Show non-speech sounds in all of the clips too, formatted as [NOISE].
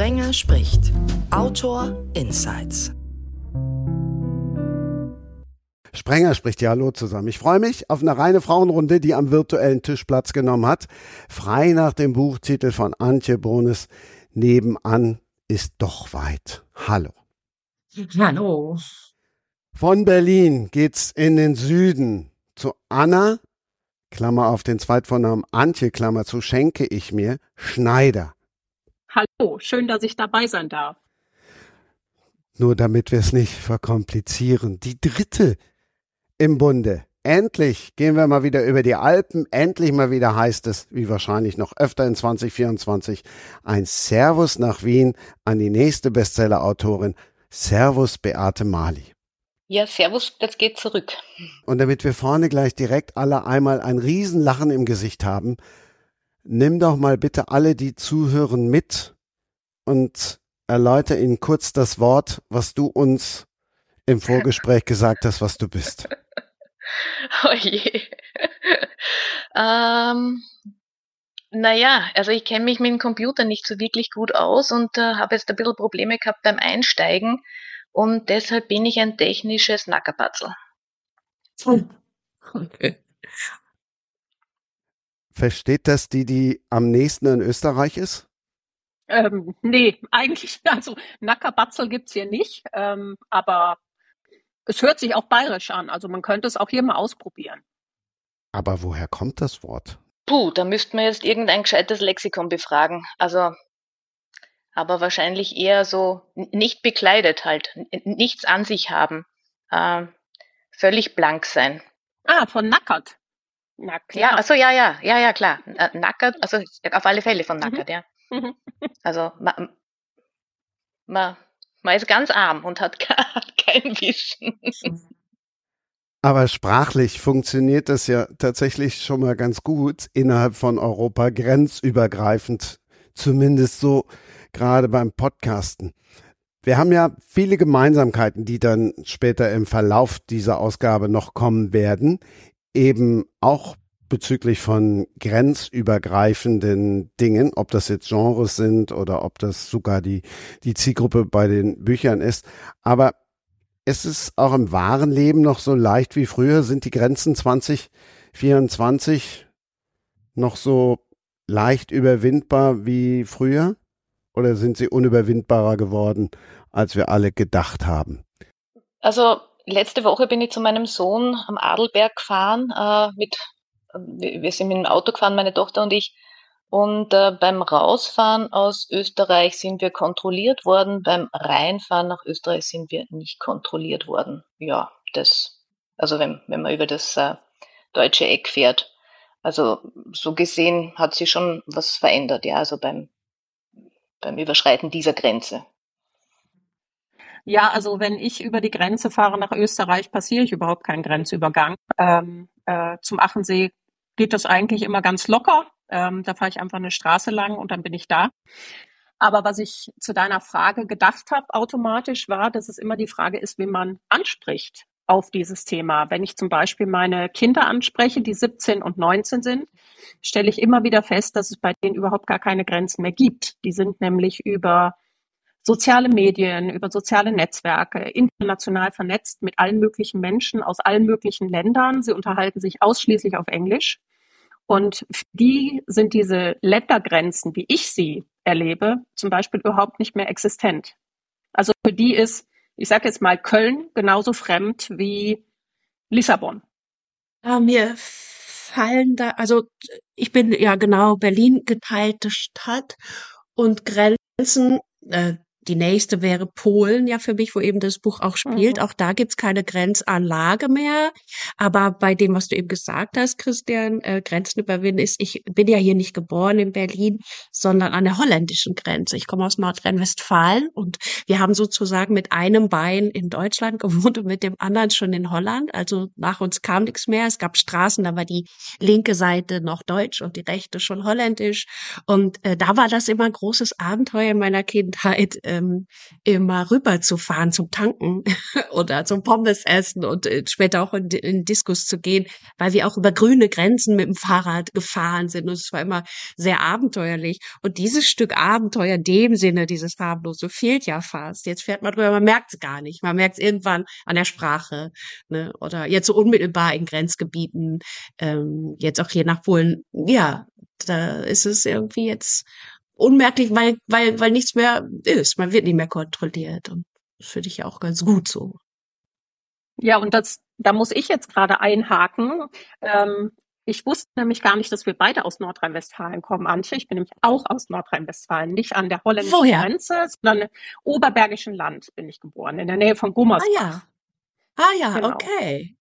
Sprenger spricht. Autor Insights. Sprenger spricht ja Hallo zusammen. Ich freue mich auf eine reine Frauenrunde, die am virtuellen Tisch Platz genommen hat. Frei nach dem Buchtitel von Antje Bonis. Nebenan ist doch weit. Hallo. Hallo. Von Berlin geht's in den Süden zu Anna, Klammer auf den Zweitvornamen Antje, Klammer zu, schenke ich mir, Schneider. Hallo, schön, dass ich dabei sein darf. Nur damit wir es nicht verkomplizieren. Die dritte im Bunde. Endlich gehen wir mal wieder über die Alpen. Endlich mal wieder heißt es, wie wahrscheinlich noch öfter in 2024, ein Servus nach Wien an die nächste Bestseller-Autorin. Servus Beate Mali. Ja, Servus, das geht zurück. Und damit wir vorne gleich direkt alle einmal ein Riesenlachen im Gesicht haben, nimm doch mal bitte alle, die zuhören, mit und erläuter ihnen kurz das Wort, was du uns im Vorgespräch gesagt hast, was du bist. [LAUGHS] Oh je. ähm, naja, also ich kenne mich mit dem Computer nicht so wirklich gut aus und äh, habe jetzt ein bisschen Probleme gehabt beim Einsteigen und deshalb bin ich ein technisches Nackerpatzel. [LAUGHS] Okay. Versteht das die, die am nächsten in Österreich ist? Ähm, nee, eigentlich, [LAUGHS] also Nackerbatzel gibt's hier nicht, ähm, aber es hört sich auch bayerisch an, also man könnte es auch hier mal ausprobieren. Aber woher kommt das Wort? Puh, da müsste man jetzt irgendein gescheites Lexikon befragen. Also, aber wahrscheinlich eher so nicht bekleidet halt, nichts an sich haben, äh, völlig blank sein. Ah, von nackert. Na klar. Ja, also ja, ja, ja, ja, klar. Äh, nackert, also auf alle Fälle von mhm. nackert, mhm. ja. Also man, man, man ist ganz arm und hat, [LAUGHS] hat kein Wissen. Aber sprachlich funktioniert das ja tatsächlich schon mal ganz gut innerhalb von Europa, grenzübergreifend, zumindest so gerade beim Podcasten. Wir haben ja viele Gemeinsamkeiten, die dann später im Verlauf dieser Ausgabe noch kommen werden eben auch bezüglich von grenzübergreifenden Dingen, ob das jetzt Genres sind oder ob das sogar die, die Zielgruppe bei den Büchern ist. Aber ist es auch im wahren Leben noch so leicht wie früher? Sind die Grenzen 2024 noch so leicht überwindbar wie früher? Oder sind sie unüberwindbarer geworden, als wir alle gedacht haben? Also letzte Woche bin ich zu meinem Sohn am Adelberg gefahren. Äh, mit, wir sind mit dem Auto gefahren, meine Tochter und ich. Und äh, beim Rausfahren aus Österreich sind wir kontrolliert worden. Beim Reinfahren nach Österreich sind wir nicht kontrolliert worden. Ja, das, also wenn, wenn man über das äh, deutsche Eck fährt. Also so gesehen hat sich schon was verändert, ja, also beim, beim Überschreiten dieser Grenze. Ja, also wenn ich über die Grenze fahre nach Österreich, passiere ich überhaupt keinen Grenzübergang. Ähm, äh, zum Achensee geht das eigentlich immer ganz locker. Ähm, da fahre ich einfach eine Straße lang und dann bin ich da. Aber was ich zu deiner Frage gedacht habe automatisch war, dass es immer die Frage ist, wie man anspricht auf dieses Thema. Wenn ich zum Beispiel meine Kinder anspreche, die 17 und 19 sind, stelle ich immer wieder fest, dass es bei denen überhaupt gar keine Grenzen mehr gibt. Die sind nämlich über soziale Medien, über soziale Netzwerke, international vernetzt mit allen möglichen Menschen aus allen möglichen Ländern. Sie unterhalten sich ausschließlich auf Englisch. Und für die sind diese Ländergrenzen, wie ich sie erlebe, zum Beispiel überhaupt nicht mehr existent. Also für die ist, ich sage jetzt mal, Köln genauso fremd wie Lissabon. Ja, mir fallen da, also ich bin ja genau Berlin geteilte Stadt und Grenzen, äh, die nächste wäre Polen, ja für mich, wo eben das Buch auch spielt. Mhm. Auch da gibt's keine Grenzanlage mehr. Aber bei dem, was du eben gesagt hast, Christian, äh, Grenzen überwinden ist, ich bin ja hier nicht geboren in Berlin, sondern an der holländischen Grenze. Ich komme aus Nordrhein-Westfalen und wir haben sozusagen mit einem Bein in Deutschland [LAUGHS] gewohnt und mit dem anderen schon in Holland. Also nach uns kam nichts mehr. Es gab Straßen, da war die linke Seite noch deutsch und die rechte schon holländisch. Und äh, da war das immer ein großes Abenteuer in meiner Kindheit ähm, immer rüberzufahren zum Tanken [LAUGHS] oder zum Pommes essen und äh, später auch in, in Diskus zu gehen, weil wir auch über grüne Grenzen mit dem Fahrrad gefahren sind und es war immer sehr abenteuerlich. Und dieses Stück Abenteuer in dem Sinne, dieses farblose, fehlt ja fast. Jetzt fährt man drüber, man merkt es gar nicht. Man merkt es irgendwann an der Sprache ne? oder jetzt so unmittelbar in Grenzgebieten, ähm, jetzt auch hier nach Polen. Ja, da ist es irgendwie jetzt unmerklich, weil, weil, weil nichts mehr ist. Man wird nicht mehr kontrolliert. Und das finde ich ja auch ganz gut so. Ja, und das, da muss ich jetzt gerade einhaken. Ähm, ich wusste nämlich gar nicht, dass wir beide aus Nordrhein-Westfalen kommen, Antje. Ich bin nämlich auch aus Nordrhein-Westfalen, nicht an der holländischen Woher? Grenze, sondern im Oberbergischen Land bin ich geboren, in der Nähe von Gummersbach. Ah ja, ah, ja genau. okay.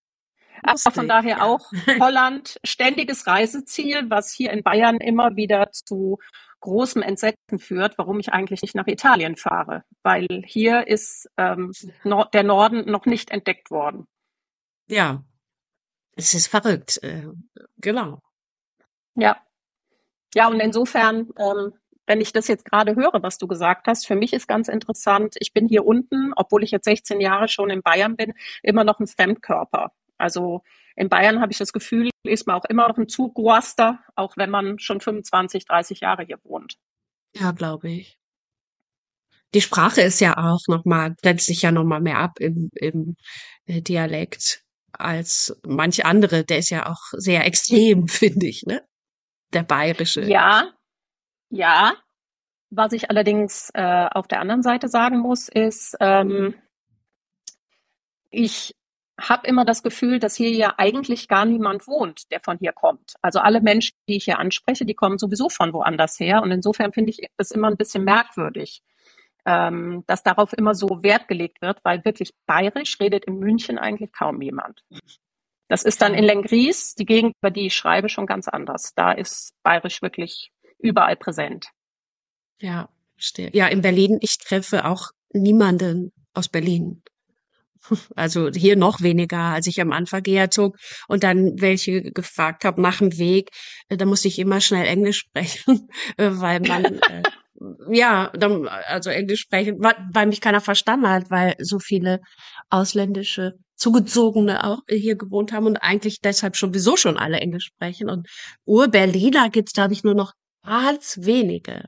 Aber von daher ja. auch Holland ständiges Reiseziel, was hier in Bayern immer wieder zu großem Entsetzen führt, warum ich eigentlich nicht nach Italien fahre, weil hier ist ähm, Nord der Norden noch nicht entdeckt worden. Ja, es ist verrückt, äh, genau. Ja, ja und insofern, ähm, wenn ich das jetzt gerade höre, was du gesagt hast, für mich ist ganz interessant. Ich bin hier unten, obwohl ich jetzt 16 Jahre schon in Bayern bin, immer noch ein Fremdkörper. Also in Bayern habe ich das Gefühl, ist man auch immer noch ein Zugruaster, auch wenn man schon 25, 30 Jahre hier wohnt. Ja, glaube ich. Die Sprache ist ja auch nochmal, grenzt sich ja nochmal mehr ab im, im äh, Dialekt als manche andere. Der ist ja auch sehr extrem, [LAUGHS] finde ich, ne? Der bayerische. Ja, ja. Was ich allerdings äh, auf der anderen Seite sagen muss, ist, ähm, ich habe immer das Gefühl, dass hier ja eigentlich gar niemand wohnt, der von hier kommt. Also alle Menschen, die ich hier anspreche, die kommen sowieso von woanders her. Und insofern finde ich es immer ein bisschen merkwürdig, ähm, dass darauf immer so Wert gelegt wird, weil wirklich bayerisch redet in München eigentlich kaum jemand. Das ist dann in Lengries, die Gegend, über die ich schreibe, schon ganz anders. Da ist bayerisch wirklich überall präsent. Ja, verstehe. Ja, in Berlin, ich treffe auch niemanden aus Berlin. Also hier noch weniger, als ich am Anfang eher zog und dann welche gefragt habe nach dem Weg, äh, da musste ich immer schnell Englisch sprechen, [LAUGHS] äh, weil man äh, ja, dann, also Englisch sprechen, weil mich keiner verstanden hat, weil so viele ausländische Zugezogene auch hier gewohnt haben und eigentlich deshalb sowieso schon alle Englisch sprechen. Und Ur-Berliner gibt's, glaube ich, nur noch ganz wenige.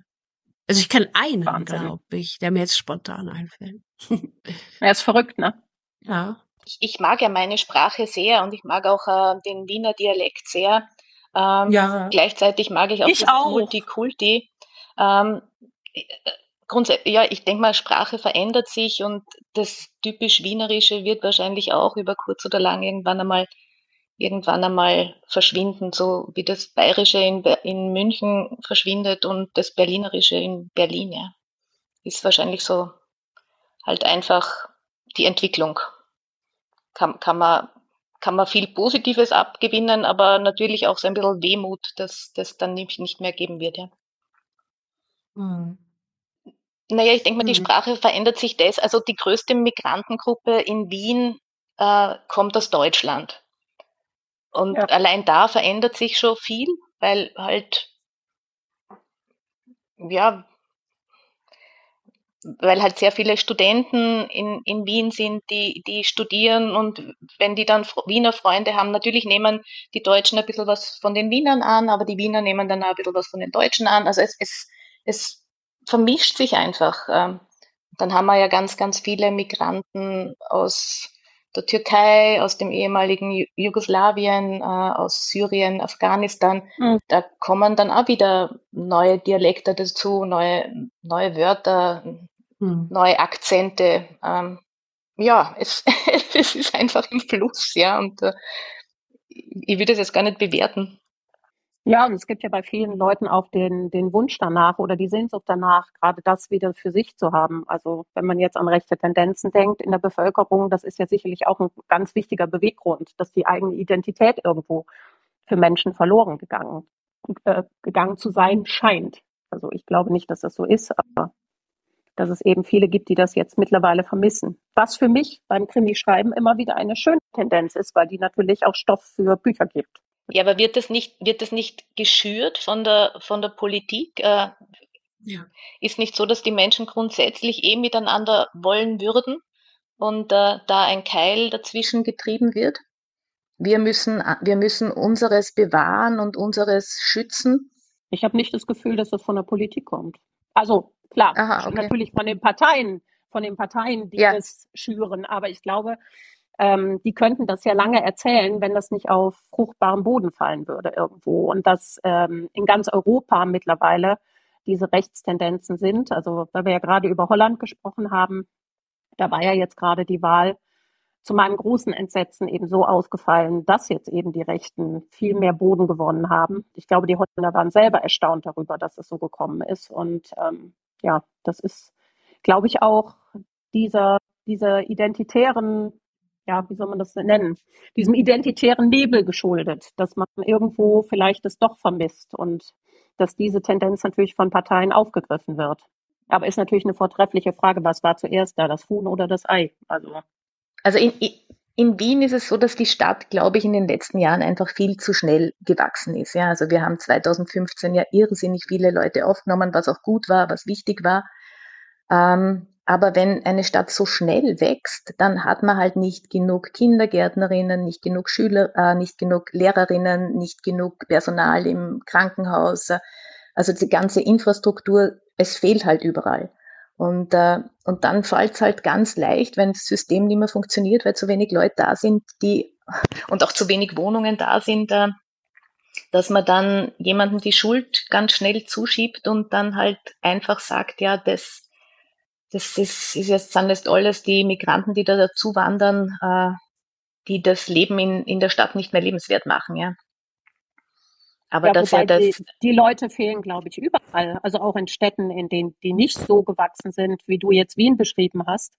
Also ich kenne einen, glaube ich, der mir jetzt spontan einfällt. [LAUGHS] Er ist verrückt, ne? Ja. Ich, ich mag ja meine Sprache sehr und ich mag auch äh, den Wiener Dialekt sehr. Ähm, ja. Gleichzeitig mag ich auch ich das auch. Multikulti. Ähm, grundsätzlich, ja, ich denke mal, Sprache verändert sich und das typisch Wienerische wird wahrscheinlich auch über kurz oder lang irgendwann einmal irgendwann einmal verschwinden, so wie das Bayerische in, in München verschwindet und das Berlinerische in Berlin, ja. Ist wahrscheinlich so halt einfach die Entwicklung. Kann, kann, man, kann man viel Positives abgewinnen, aber natürlich auch so ein bisschen Wehmut, dass das dann nicht, nicht mehr geben wird, ja. Mhm. Naja, ich denke mal, die mhm. Sprache verändert sich das. Also die größte Migrantengruppe in Wien äh, kommt aus Deutschland. Und ja. allein da verändert sich schon viel, weil halt, ja, weil halt sehr viele Studenten in, in Wien sind, die, die studieren und wenn die dann Wiener Freunde haben, natürlich nehmen die Deutschen ein bisschen was von den Wienern an, aber die Wiener nehmen dann auch ein bisschen was von den Deutschen an. Also es, es, es vermischt sich einfach. Ähm, dann haben wir ja ganz, ganz viele Migranten aus der Türkei, aus dem ehemaligen Jugoslawien, äh, aus Syrien, Afghanistan. Mhm. Da kommen dann auch wieder neue Dialekte dazu, neue, neue Wörter, hm. neue Akzente. Ähm, ja, es, [LAUGHS] es ist einfach im Fluss, ja, und äh, ich würde es jetzt gar nicht bewerten. Ja, und es gibt ja bei vielen Leuten auch den, den Wunsch danach oder die Sehnsucht danach, gerade das wieder für sich zu haben. Also wenn man jetzt an rechte Tendenzen denkt in der Bevölkerung, das ist ja sicherlich auch ein ganz wichtiger Beweggrund, dass die eigene Identität irgendwo für Menschen verloren gegangen, äh, gegangen zu sein scheint. Also ich glaube nicht, dass das so ist, aber dass es eben viele gibt, die das jetzt mittlerweile vermissen. Was für mich beim Krimi-Schreiben immer wieder eine schöne Tendenz ist, weil die natürlich auch Stoff für Bücher gibt. Ja, aber wird das nicht, wird das nicht geschürt von der, von der Politik? Äh, Ja. Ist nicht so, dass die Menschen grundsätzlich eh miteinander wollen würden und äh, da ein Keil dazwischen getrieben wird? Wir müssen, wir müssen unseres bewahren und unseres schützen. Ich habe nicht das Gefühl, dass das von der Politik kommt. Also klar, Aha, okay. natürlich von den Parteien, von den Parteien, die ja. es schüren. Aber ich glaube, ähm, die könnten das ja lange erzählen, wenn das nicht auf fruchtbarem Boden fallen würde irgendwo. Und dass ähm, in ganz Europa mittlerweile diese Rechtstendenzen sind. Also weil wir ja gerade über Holland gesprochen haben, da war ja jetzt gerade die Wahl zu meinem großen Entsetzen eben so ausgefallen, dass jetzt eben die Rechten viel mehr Boden gewonnen haben. Ich glaube, die Holländer waren selber erstaunt darüber, dass es so gekommen ist. Und ähm, ja, das ist, glaube ich, auch dieser, dieser identitären, ja, wie soll man das nennen, diesem identitären Nebel geschuldet, dass man irgendwo vielleicht es doch vermisst und dass diese Tendenz natürlich von Parteien aufgegriffen wird. Aber ist natürlich eine vortreffliche Frage, was war zuerst da, das Huhn oder das Ei? Also, also in, in Wien ist es so, dass die Stadt, glaube ich, in den letzten Jahren einfach viel zu schnell gewachsen ist. Ja, also wir haben 2015 ja irrsinnig viele Leute aufgenommen, was auch gut war, was wichtig war. Ähm, aber wenn eine Stadt so schnell wächst, dann hat man halt nicht genug Kindergärtnerinnen, nicht genug Schüler, äh, nicht genug Lehrerinnen, nicht genug Personal im Krankenhaus. Also die ganze Infrastruktur, es fehlt halt überall. Und, äh, und dann fällt es halt ganz leicht, wenn das System nicht mehr funktioniert, weil zu wenig Leute da sind, die und auch zu wenig Wohnungen da sind, äh, dass man dann jemandem die Schuld ganz schnell zuschiebt und dann halt einfach sagt, ja, das, das ist, ist jetzt, sind jetzt alles die Migranten, die da dazu wandern, äh, die das Leben in, in der Stadt nicht mehr lebenswert machen, ja. Aber ja, das ja das. Die, die, Leute fehlen, glaube ich, überall. Also auch in Städten, in denen die nicht so gewachsen sind, wie du jetzt Wien beschrieben hast.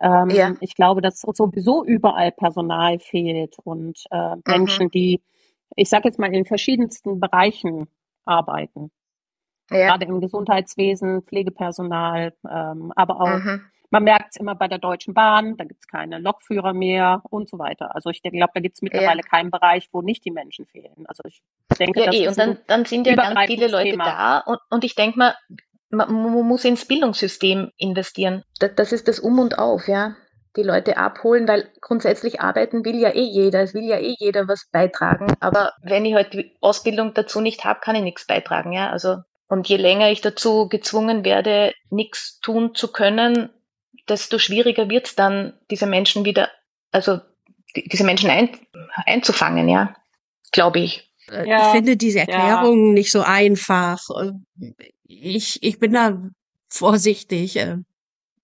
Ähm, ja. Ich glaube, dass sowieso überall Personal fehlt und äh, Menschen, mhm. die, ich sage jetzt mal, in verschiedensten Bereichen arbeiten. Ja. Gerade im Gesundheitswesen, Pflegepersonal, ähm, aber auch, mhm. Man merkt es immer bei der Deutschen Bahn, da gibt es keine Lokführer mehr und so weiter. Also ich glaube, da gibt es mittlerweile ja. keinen Bereich, wo nicht die Menschen fehlen. Also ich denke, ja, das eh. und dann, dann sind ja ganz viele Leute Thema. da und, und ich denke mal, man, man muss ins Bildungssystem investieren. Das, das ist das Um und Auf, ja die Leute abholen, weil grundsätzlich arbeiten will ja eh jeder, es will ja eh jeder was beitragen. Aber wenn ich halt die Ausbildung dazu nicht habe, kann ich nichts beitragen. Ja, also und je länger ich dazu gezwungen werde, nichts tun zu können, desto schwieriger wird es dann, diese Menschen wieder, also diese Menschen ein, einzufangen, ja, glaube ich. Äh, ja, ich finde diese Erklärung ja. nicht so einfach. Ich, ich bin da vorsichtig äh,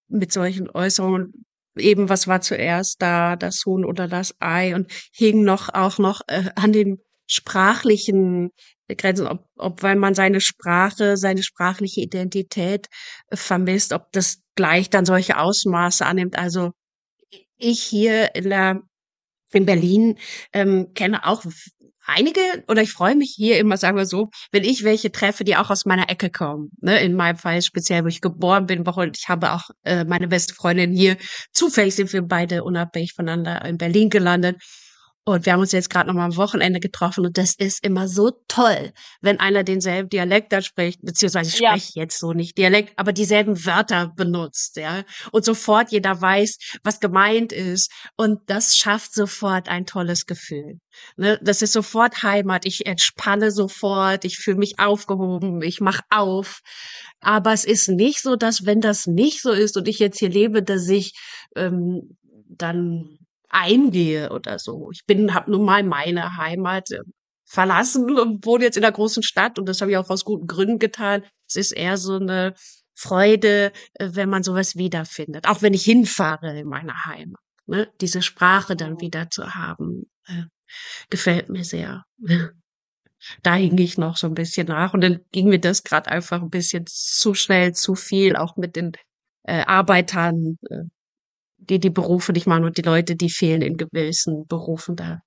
mit solchen Äußerungen. Eben, was war zuerst da, das Huhn oder das Ei und hing noch auch noch äh, an den sprachlichen Grenzen, ob, ob weil man seine Sprache, seine sprachliche Identität äh, vermisst, ob das gleich dann solche Ausmaße annimmt. Also ich hier in der in Berlin ähm, kenne auch einige oder ich freue mich hier immer, sagen wir so, wenn ich welche treffe, die auch aus meiner Ecke kommen. Ne? In meinem Fall speziell, wo ich geboren bin, und ich habe auch äh, meine beste Freundin hier. Zufällig sind wir beide unabhängig voneinander in Berlin gelandet. Und wir haben uns jetzt gerade noch mal am Wochenende getroffen und das ist immer so toll, wenn einer denselben Dialekt da spricht, beziehungsweise ich ja. spreche jetzt so nicht Dialekt, aber dieselben Wörter benutzt, ja. Und sofort jeder weiß, was gemeint ist. Und das schafft sofort ein tolles Gefühl. Ne? Das ist sofort Heimat. Ich entspanne sofort, ich fühle mich aufgehoben, ich mach auf. Aber es ist nicht so, dass wenn das nicht so ist und ich jetzt hier lebe, dass ich ähm, dann eingehe oder so. Ich bin, habe nun mal meine Heimat äh, verlassen und wohne jetzt in der großen Stadt und das habe ich auch aus guten Gründen getan. Es ist eher so eine Freude, äh, wenn man sowas wiederfindet, auch wenn ich hinfahre in meine Heimat. Ne? Diese Sprache dann wieder zu haben, äh, gefällt mir sehr. [LAUGHS] da hing ich noch so ein bisschen nach und dann ging mir das gerade einfach ein bisschen zu schnell, zu viel, auch mit den äh, Arbeitern, äh, die die Berufe nicht machen und die Leute, die fehlen in gewissen Berufen, da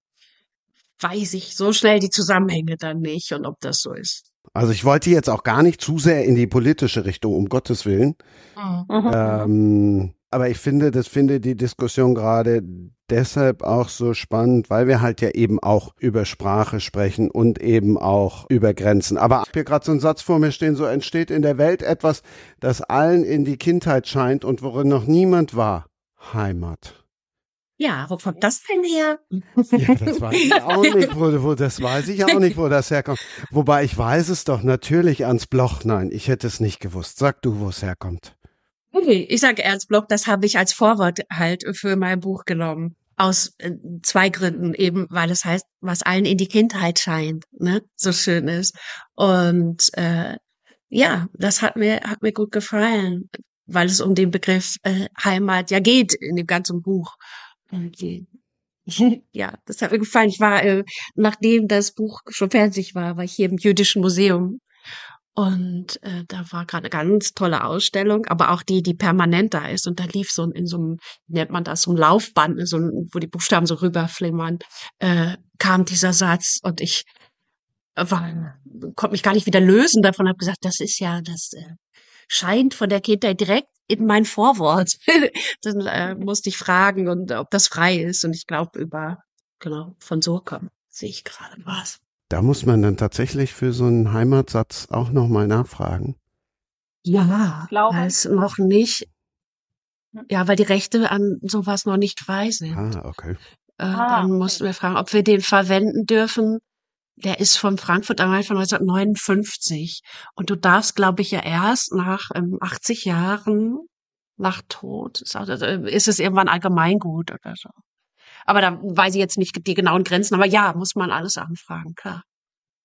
weiß ich so schnell die Zusammenhänge dann nicht und ob das so ist. Also ich wollte jetzt auch gar nicht zu sehr in die politische Richtung, um Gottes Willen. Mhm. Ähm, aber ich finde, das finde die Diskussion gerade deshalb auch so spannend, weil wir halt ja eben auch über Sprache sprechen und eben auch über Grenzen. Aber ich habe hier gerade so einen Satz vor mir stehen, so entsteht in der Welt etwas, das allen in die Kindheit scheint und worin noch niemand war. Heimat. Ja, wo kommt das denn her? Ja, das weiß ich auch [LAUGHS] nicht, wo, wo, das weiß ich auch nicht, wo das herkommt. Wobei ich weiß es doch natürlich ans Bloch. Nein, ich hätte es nicht gewusst. Sag du, wo es herkommt. Okay, ich sage Ernst Bloch, das habe ich als Vorwort halt für mein Buch genommen. Aus äh, zwei Gründen, eben weil es heißt, was allen in die Kindheit scheint, ne, so schön ist. Und äh, ja, das hat mir hat mir gut gefallen, weil es um den Begriff äh, Heimat ja geht in dem ganzen Buch. Okay. [LAUGHS] Ja, das hat mir gefallen. Ich war, äh, nachdem das Buch schon fertig war, war ich hier im Jüdischen Museum. Und äh, da war gerade eine ganz tolle Ausstellung, aber auch die, die permanent da ist. Und da lief so in so einem, nennt man das, so ein Laufband, so ein, wo die Buchstaben so rüberflimmern, äh, kam dieser Satz und ich war, konnte mich gar nicht wieder lösen davon, habe gesagt, das ist ja, das äh, scheint von der Kindheit direkt in mein Vorwort. [LAUGHS] Dann äh, musste ich fragen und ob das frei ist. Und ich glaube über, genau, von Surkamp sehe ich gerade was. Da muss man dann tatsächlich für so einen Heimatsatz auch nochmal nachfragen. Ja, weil es noch nicht, ja, weil die Rechte an sowas noch nicht frei sind. Ah, okay. Äh, ah, dann mussten wir fragen, ob wir den verwenden dürfen. Der ist von Frankfurt am Main von 1959. Und du darfst, glaube ich, ja erst nach ähm, 80 Jahren nach Tod, äh, ist es irgendwann Allgemeingut oder so. Aber da weiß ich jetzt nicht die genauen Grenzen. Aber ja, muss man alles anfragen, klar.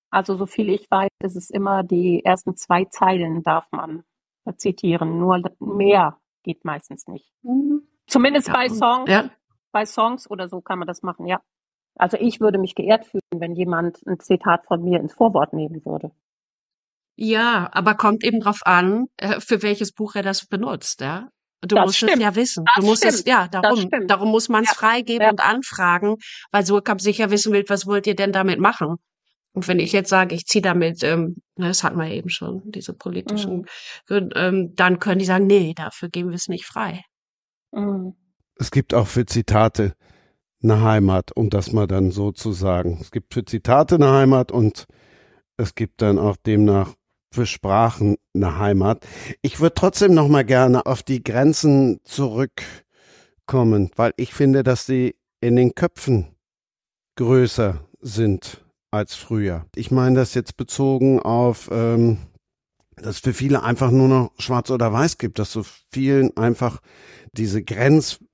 Also so viel ich weiß, ist es immer die ersten zwei Zeilen darf man zitieren. Nur mehr geht meistens nicht. Mhm. Zumindest ja. bei Songs. Ja. Bei Songs oder so kann man das machen, ja. Also ich würde mich geehrt fühlen, wenn jemand ein Zitat von mir ins Vorwort nehmen würde. Ja, aber kommt eben drauf an, äh, für welches Buch er das benutzt, ja. Du das musst stimmt. es ja wissen. Das du musst stimmt. es, ja, darum, darum muss man es ja. freigeben ja. und anfragen, weil Surkamp sicher wissen will, was wollt ihr denn damit machen? Und wenn ich jetzt sage, ich ziehe damit, ähm, ne, das hatten wir eben schon, diese politischen, mhm. ähm, dann können die sagen, nee, dafür geben wir es nicht frei. Mhm. Es gibt auch für Zitate eine Heimat, um das mal dann so zu sagen. Es gibt für Zitate eine Heimat und es gibt dann auch demnach für Sprachen eine Heimat. Ich würde trotzdem noch mal gerne auf die Grenzen zurückkommen, weil ich finde, dass sie in den Köpfen größer sind als früher. Ich meine das jetzt bezogen auf, ähm, dass es für viele einfach nur noch Schwarz oder Weiß gibt, dass so vielen einfach diese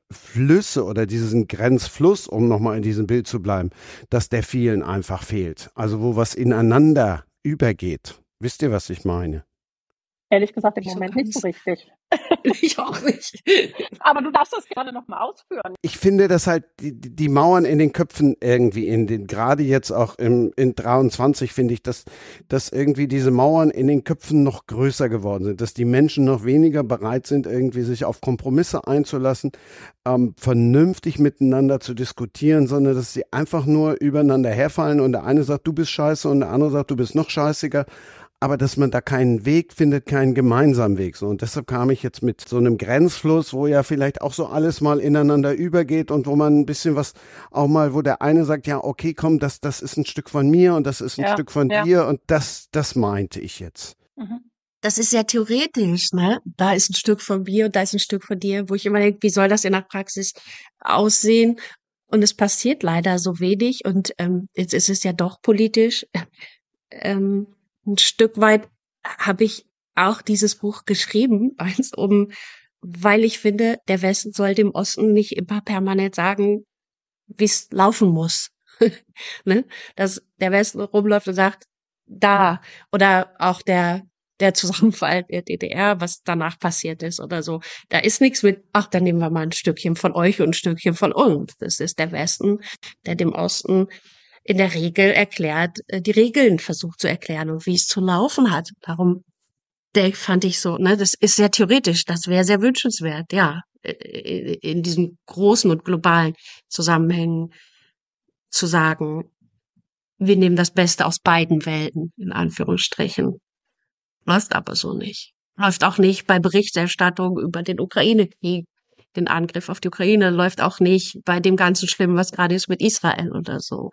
Grenzflüsse oder diesen Grenzfluss, um nochmal in diesem Bild zu bleiben, dass der vielen einfach fehlt. Also wo was ineinander übergeht. Wisst ihr, was ich meine? Ehrlich gesagt im Moment nicht so richtig. [LAUGHS] ich auch nicht. Aber du darfst das gerne nochmal ausführen. Ich finde, dass halt die, die Mauern in den Köpfen irgendwie in den, gerade jetzt auch im, in 23 finde ich, dass, dass irgendwie diese Mauern in den Köpfen noch größer geworden sind, dass die Menschen noch weniger bereit sind, irgendwie sich auf Kompromisse einzulassen, ähm, vernünftig miteinander zu diskutieren, sondern dass sie einfach nur übereinander herfallen und der eine sagt, du bist scheiße und der andere sagt, du bist noch scheißiger aber dass man da keinen Weg findet, keinen gemeinsamen Weg. So und deshalb kam ich jetzt mit so einem Grenzfluss, wo ja vielleicht auch so alles mal ineinander übergeht und wo man ein bisschen was auch mal, wo der eine sagt, ja okay, komm, das das ist ein Stück von mir und das ist ein ja, Stück von ja. dir und das das meinte ich jetzt. Mhm. Das ist sehr theoretisch, ne? Da ist ein Stück von mir und da ist ein Stück von dir, wo ich immer denke, wie soll das in der Praxis aussehen? Und es passiert leider so wenig und ähm, jetzt ist es ja doch politisch. [LAUGHS] Ähm, ein Stück weit habe ich auch dieses Buch geschrieben, [LAUGHS] eins um, weil ich finde, der Westen soll dem Osten nicht immer permanent sagen, wie es laufen muss. [LAUGHS] ne? Dass der Westen rumläuft und sagt, da, oder auch der, der Zusammenfall der DDR, was danach passiert ist oder so. Da ist nichts mit, ach, dann nehmen wir mal ein Stückchen von euch und ein Stückchen von uns. Das ist der Westen, der dem Osten in der Regel erklärt, äh, die Regeln versucht zu erklären und wie es zu laufen hat. Darum der fand ich so, ne, das ist sehr theoretisch, das wäre sehr wünschenswert, ja, äh, in diesen großen und globalen Zusammenhängen zu sagen, wir nehmen das Beste aus beiden Welten, in Anführungsstrichen. Läuft aber so nicht. Läuft auch nicht bei Berichterstattung über den Ukraine-Krieg den Angriff auf die Ukraine, läuft auch nicht bei dem ganzen Schlimmen, was gerade ist mit Israel oder so.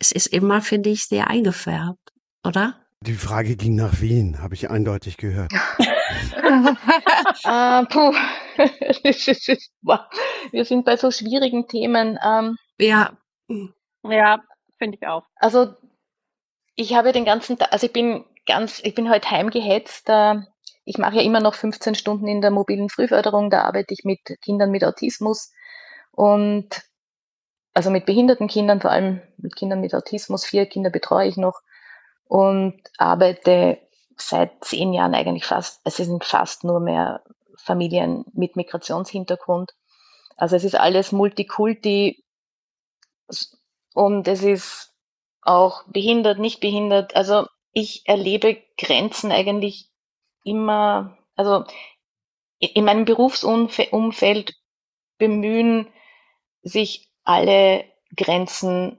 Es ist immer, finde ich, sehr eingefärbt, oder? Die Frage ging nach Wien, habe ich eindeutig gehört. äh, [LAUGHS] [LAUGHS] puh. [LAUGHS] Wir sind bei so schwierigen Themen. Ähm, ja. Ja, finde ich auch. Also ich habe den ganzen Tag, also ich bin ganz, ich bin heute heimgehetzt. Äh, ich mache ja immer noch 15 Stunden in der mobilen Frühförderung, da arbeite ich mit Kindern mit Autismus und also mit behinderten Kindern, vor allem mit Kindern mit Autismus. Vier Kinder betreue ich noch und arbeite seit zehn Jahren eigentlich fast, es sind fast nur mehr Familien mit Migrationshintergrund. Also es ist alles Multikulti und es ist auch behindert, nicht behindert. Also ich erlebe Grenzen eigentlich immer, also in meinem Berufsumfeld bemühen sich alle Grenzen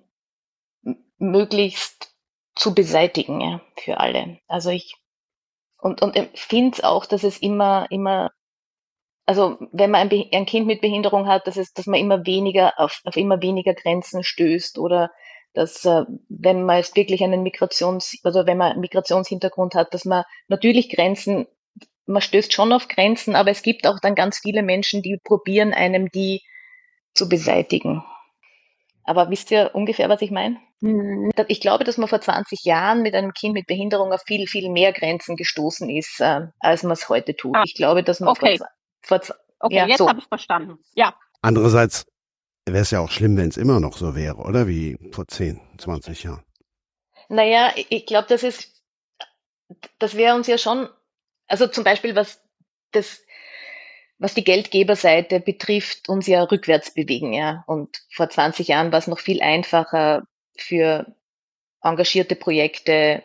möglichst zu beseitigen ja, für alle. Also ich und, und finde es auch, dass es immer, immer, also wenn man ein, ein, Kind mit Behinderung hat, dass es, dass man immer weniger auf, auf immer weniger Grenzen stößt oder dass äh, wenn man jetzt wirklich einen Migrations, also wenn man einen Migrationshintergrund hat, dass man natürlich Grenzen, man stößt schon auf Grenzen, aber es gibt auch dann ganz viele Menschen, die probieren, einem die zu beseitigen. Aber wisst ihr ungefähr, was ich meine? Mhm. Ich glaube, dass man vor 20 Jahren mit einem Kind mit Behinderung auf viel, viel mehr Grenzen gestoßen ist, äh, als man es heute tut. Ah, ich glaube, dass man okay. vor, vor Okay, ja, jetzt so. habe ich verstanden. Ja. Andererseits wäre es ja auch schlimm, wenn es immer noch so wäre, oder? Wie vor 10, 20 Jahren. Naja, ich glaube, das ist, das wäre uns ja schon, also zum Beispiel, was das, was die Geldgeberseite betrifft, uns ja rückwärts bewegen, ja. Und vor 20 Jahren war es noch viel einfacher für engagierte Projekte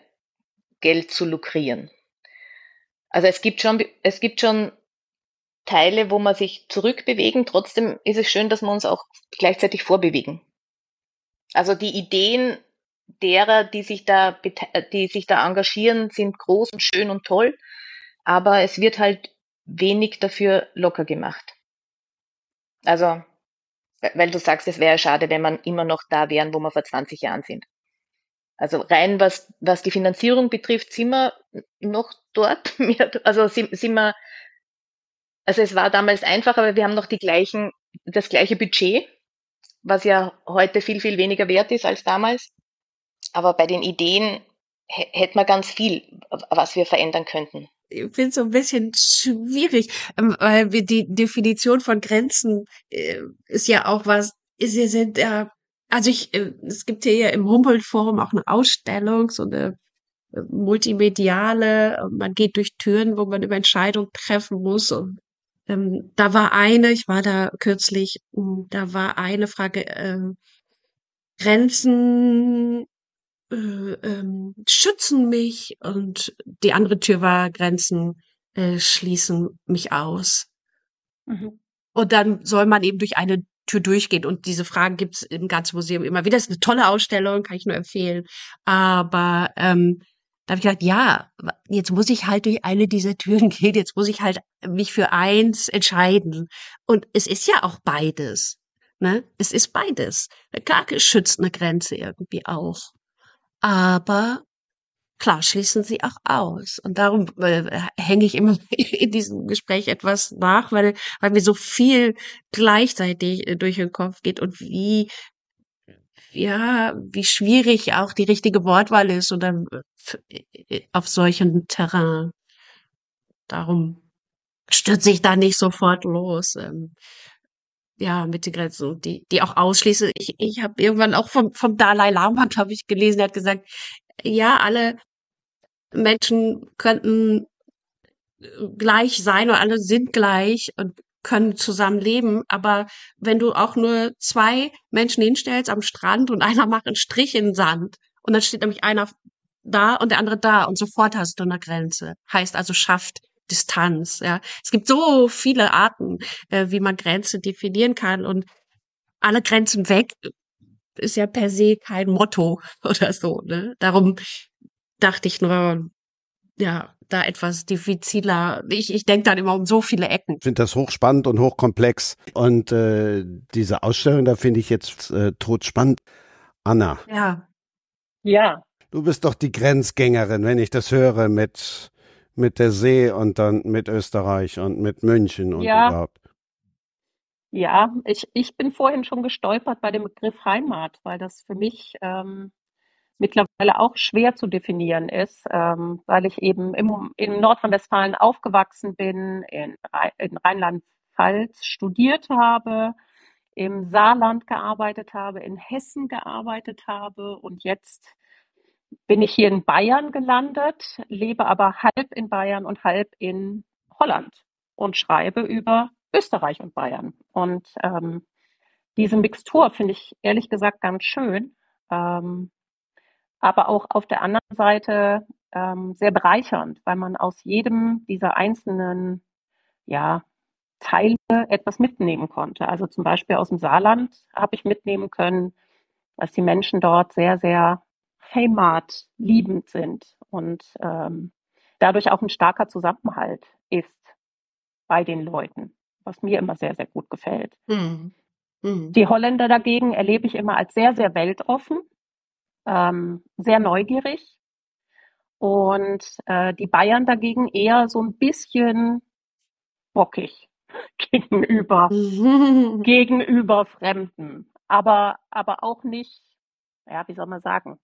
Geld zu lukrieren. Also es gibt schon, es gibt schon Teile, wo man sich zurückbewegen. Trotzdem ist es schön, dass wir uns auch gleichzeitig vorbewegen. Also die Ideen derer, die sich da, die sich da engagieren, sind groß und schön und toll. Aber es wird halt wenig dafür locker gemacht. Also, weil du sagst, es wäre schade, wenn man immer noch da wären, wo wir vor 20 Jahren sind. Also rein was, was die Finanzierung betrifft, sind wir noch dort. [LAUGHS] Also sind, sind wir also es war damals einfach, aber wir haben noch die gleichen, das gleiche Budget, was ja heute viel, viel weniger wert ist als damals. Aber bei den Ideen hätte man ganz viel, was wir verändern könnten. Ich finde es so ein bisschen schwierig, ähm, weil wir die Definition von Grenzen äh, ist ja auch was, ja sind ja, also ich, äh, es gibt hier ja im Humboldt-Forum auch eine Ausstellung, so eine äh, multimediale, man geht durch Türen, wo man über Entscheidungen treffen muss und ähm, da war eine, ich war da kürzlich, hm, da war eine Frage, ähm, Grenzen äh, ähm, schützen mich und die andere Tür war Grenzen äh, schließen mich aus. Mhm. Und dann soll man eben durch eine Tür durchgehen. Und diese Fragen gibt's im ganzen Museum immer wieder. Das ist eine tolle Ausstellung, kann ich nur empfehlen. Aber ähm, da habe ich gedacht, ja, jetzt muss ich halt durch eine dieser Türen [LAUGHS] gehen, jetzt muss ich halt mich für eins entscheiden. Und es ist ja auch beides. Ne? Es ist beides. Klar schützt eine Grenze irgendwie auch. Aber klar schließen sie auch aus. Und darum äh, hänge ich immer [LAUGHS] in diesem Gespräch etwas nach, weil, weil mir so viel gleichzeitig äh, durch den Kopf geht und wie ja, wie schwierig auch die richtige Wortwahl ist oder äh, auf solchen Terrain. Darum stürze ich da nicht sofort los. Ähm, ja, mit den Grenzen, die, die auch ausschließen. Ich, ich habe irgendwann auch vom, vom Dalai Lama, glaube ich, gelesen, der hat gesagt, ja, alle Menschen könnten gleich sein oder alle sind gleich und können zusammen leben, aber wenn du auch nur zwei Menschen hinstellst am Strand und [LAUGHS] einer macht einen Strich in den Sand und dann steht nämlich einer da und der andere da und sofort hast du eine Grenze. Heißt also schafft Distanz. Ja, es gibt so viele Arten, äh, wie man Grenzen definieren kann und alle Grenzen weg ist ja per se kein Motto [LAUGHS] oder so. Ne? Darum dachte ich nur, ja, da etwas diffiziler. Ich, ich denke dann immer um so viele Ecken. Ich finde das hochspannend und hochkomplex. Und äh, diese Ausstellung, da finde ich jetzt äh, totspannend. Anna. Ja. Ja. Du bist doch die Grenzgängerin, wenn ich das höre mit, mit der See und dann mit Österreich und mit München und Ja. überhaupt. Ja, ich, ich bin vorhin schon gestolpert bei dem Begriff Heimat, weil das für mich ähm, mittlerweile auch schwer zu definieren ist, ähm, weil ich eben im, in Nordrhein-Westfalen aufgewachsen bin, in, in Rheinland-Pfalz studiert habe, im Saarland gearbeitet habe, in Hessen gearbeitet habe und jetzt bin ich hier in Bayern gelandet, lebe aber halb in Bayern und halb in Holland und schreibe über Österreich und Bayern. Und ähm, diese Mixtur finde ich ehrlich gesagt ganz schön, ähm, aber auch auf der anderen Seite ähm, sehr bereichernd, weil man aus jedem dieser einzelnen ja, Teile etwas mitnehmen konnte. Also zum Beispiel aus dem Saarland habe ich mitnehmen können, dass die Menschen dort sehr, sehr heimatliebend sind und ähm, dadurch auch ein starker Zusammenhalt ist bei den Leuten, was mir immer sehr, sehr gut gefällt. Hm. Hm. Die Holländer dagegen erlebe ich immer als sehr, sehr weltoffen, ähm, sehr neugierig. Und äh, die Bayern dagegen eher so ein bisschen bockig [LAUGHS] gegenüber, [LAUGHS] gegenüber Fremden. Aber, aber auch nicht, ja, wie soll man sagen,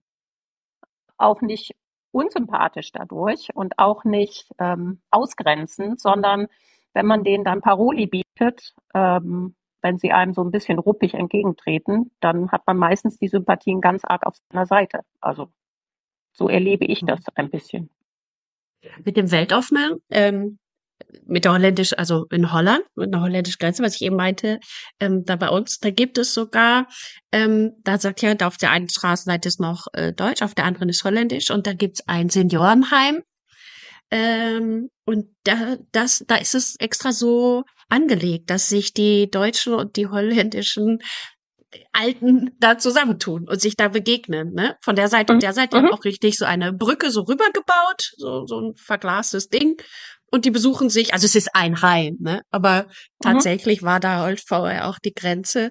auch nicht unsympathisch dadurch und auch nicht ähm, ausgrenzend, sondern wenn man denen dann Paroli bietet, ähm, wenn sie einem so ein bisschen ruppig entgegentreten, dann hat man meistens die Sympathien ganz arg auf seiner Seite. Also so erlebe ich das ein bisschen. Mit dem Weltoffenen, ähm, mit der holländisch, also in Holland, mit einer holländischen Grenze, was ich eben meinte, ähm, da bei uns, da gibt es sogar, ähm, da sagt ja, da auf der einen Straßenseite ist noch äh, Deutsch, auf der anderen ist Holländisch und da gibt's ein Seniorenheim. Ähm, und da, das, da ist es extra so angelegt, dass sich die deutschen und die holländischen Alten da zusammentun und sich da begegnen, ne? Von der Seite und der Seite Mhm. haben auch richtig so eine Brücke so rübergebaut, so, so ein verglastes Ding. Und die besuchen sich, also es ist ein Heim, ne? Aber tatsächlich war da halt vorher auch die Grenze.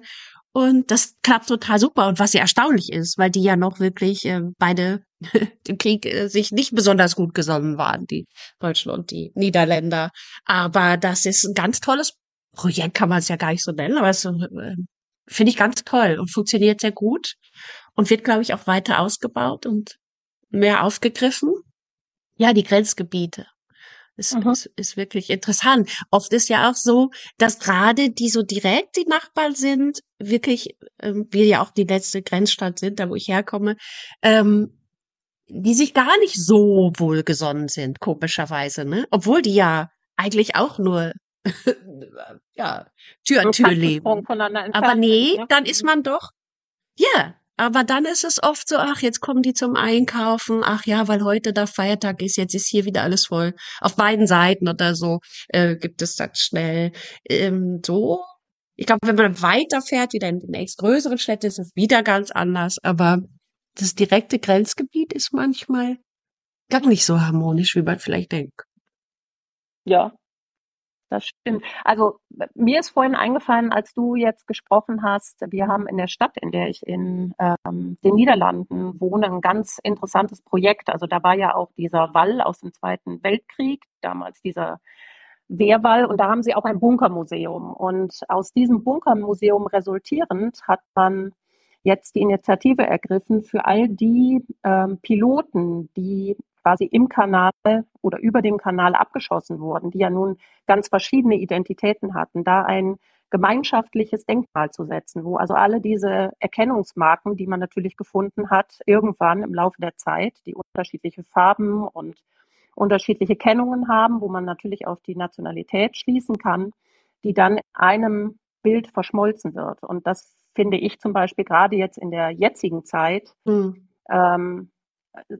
Und das klappt total super. Und was ja erstaunlich ist, weil die ja noch wirklich äh, beide [LAUGHS] im Krieg äh, sich nicht besonders gut gesonnen waren, die Deutschen und die Niederländer. Aber das ist ein ganz tolles Projekt, kann man es ja gar nicht so nennen, aber es äh, finde ich ganz toll und funktioniert sehr gut und wird, glaube ich, auch weiter ausgebaut und mehr aufgegriffen. Ja, die Grenzgebiete. Ist, Mhm. ist, ist wirklich interessant. Oft ist ja auch so, dass gerade die so direkt die Nachbarn sind, wirklich, ähm, wir ja auch die letzte Grenzstadt sind, da wo ich herkomme, ähm, die sich gar nicht so wohlgesonnen sind, komischerweise, ne? Obwohl die ja eigentlich auch nur [LAUGHS] ja, Tür an Tür leben. Aber nee, ne? dann ist man doch, ja, aber dann ist es oft so, ach, jetzt kommen die zum Einkaufen, ach ja, weil heute da Feiertag ist, jetzt ist hier wieder alles voll. Auf beiden Seiten oder so äh, gibt es das schnell. Ähm, so, ich glaube, wenn man weiterfährt, wieder in die nächstgrößeren Städte, ist es wieder ganz anders. Aber das direkte Grenzgebiet ist manchmal gar nicht so harmonisch, wie man vielleicht denkt. Ja, das stimmt. Also mir ist vorhin eingefallen, als du jetzt gesprochen hast, wir haben in der Stadt, in der ich in ähm, den Niederlanden wohne, ein ganz interessantes Projekt. Also da war ja auch dieser Wall aus dem Zweiten Weltkrieg, damals dieser Wehrwall, und da haben sie auch ein Bunkermuseum. Und aus diesem Bunkermuseum resultierend hat man jetzt die Initiative ergriffen für all die ähm, Piloten, die quasi im Kanal oder über dem Kanal abgeschossen wurden, die ja nun ganz verschiedene Identitäten hatten, da ein gemeinschaftliches Denkmal zu setzen, wo also alle diese Erkennungsmarken, die man natürlich gefunden hat, irgendwann im Laufe der Zeit, die unterschiedliche Farben und unterschiedliche Kennungen haben, wo man natürlich auf die Nationalität schließen kann, die dann in einem Bild verschmolzen wird. Und das finde ich zum Beispiel gerade jetzt in der jetzigen Zeit Hm. ähm,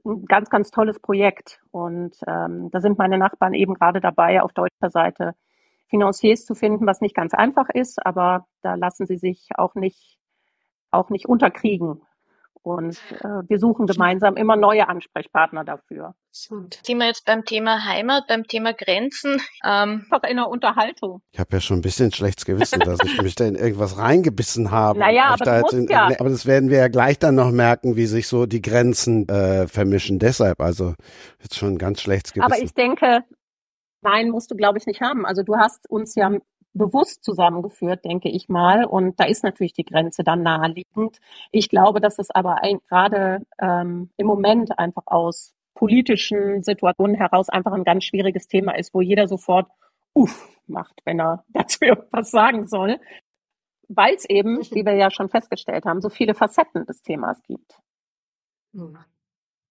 ein ganz, ganz tolles Projekt. Und ähm, da sind meine Nachbarn eben gerade dabei, auf deutscher Seite Financiers zu finden, was nicht ganz einfach ist, aber da lassen sie sich auch nicht, auch nicht unterkriegen. Und äh, wir suchen gemeinsam immer neue Ansprechpartner dafür. Sind wir jetzt beim Thema Heimat, beim Thema Grenzen? [LAUGHS] Ähm, Einfach in der Unterhaltung. Ich habe ja schon ein bisschen schlechtes Gewissen, dass ich mich da in irgendwas reingebissen habe. Naja, aber, da in, ja. aber das werden wir ja gleich dann noch merken, wie sich so die Grenzen äh, vermischen. Deshalb, also jetzt schon ein ganz schlechtes Gewissen. Aber ich denke, nein, musst du, glaube ich, nicht haben. Also du hast uns ja bewusst zusammengeführt, denke ich mal. Und da ist natürlich die Grenze dann naheliegend. Ich glaube, dass es aber gerade ähm, im Moment einfach aus politischen Situationen heraus einfach ein ganz schwieriges Thema ist, wo jeder sofort uff macht, wenn er [LAUGHS] dazu was sagen soll, weil es eben, wie wir ja schon festgestellt haben, so viele Facetten des Themas gibt.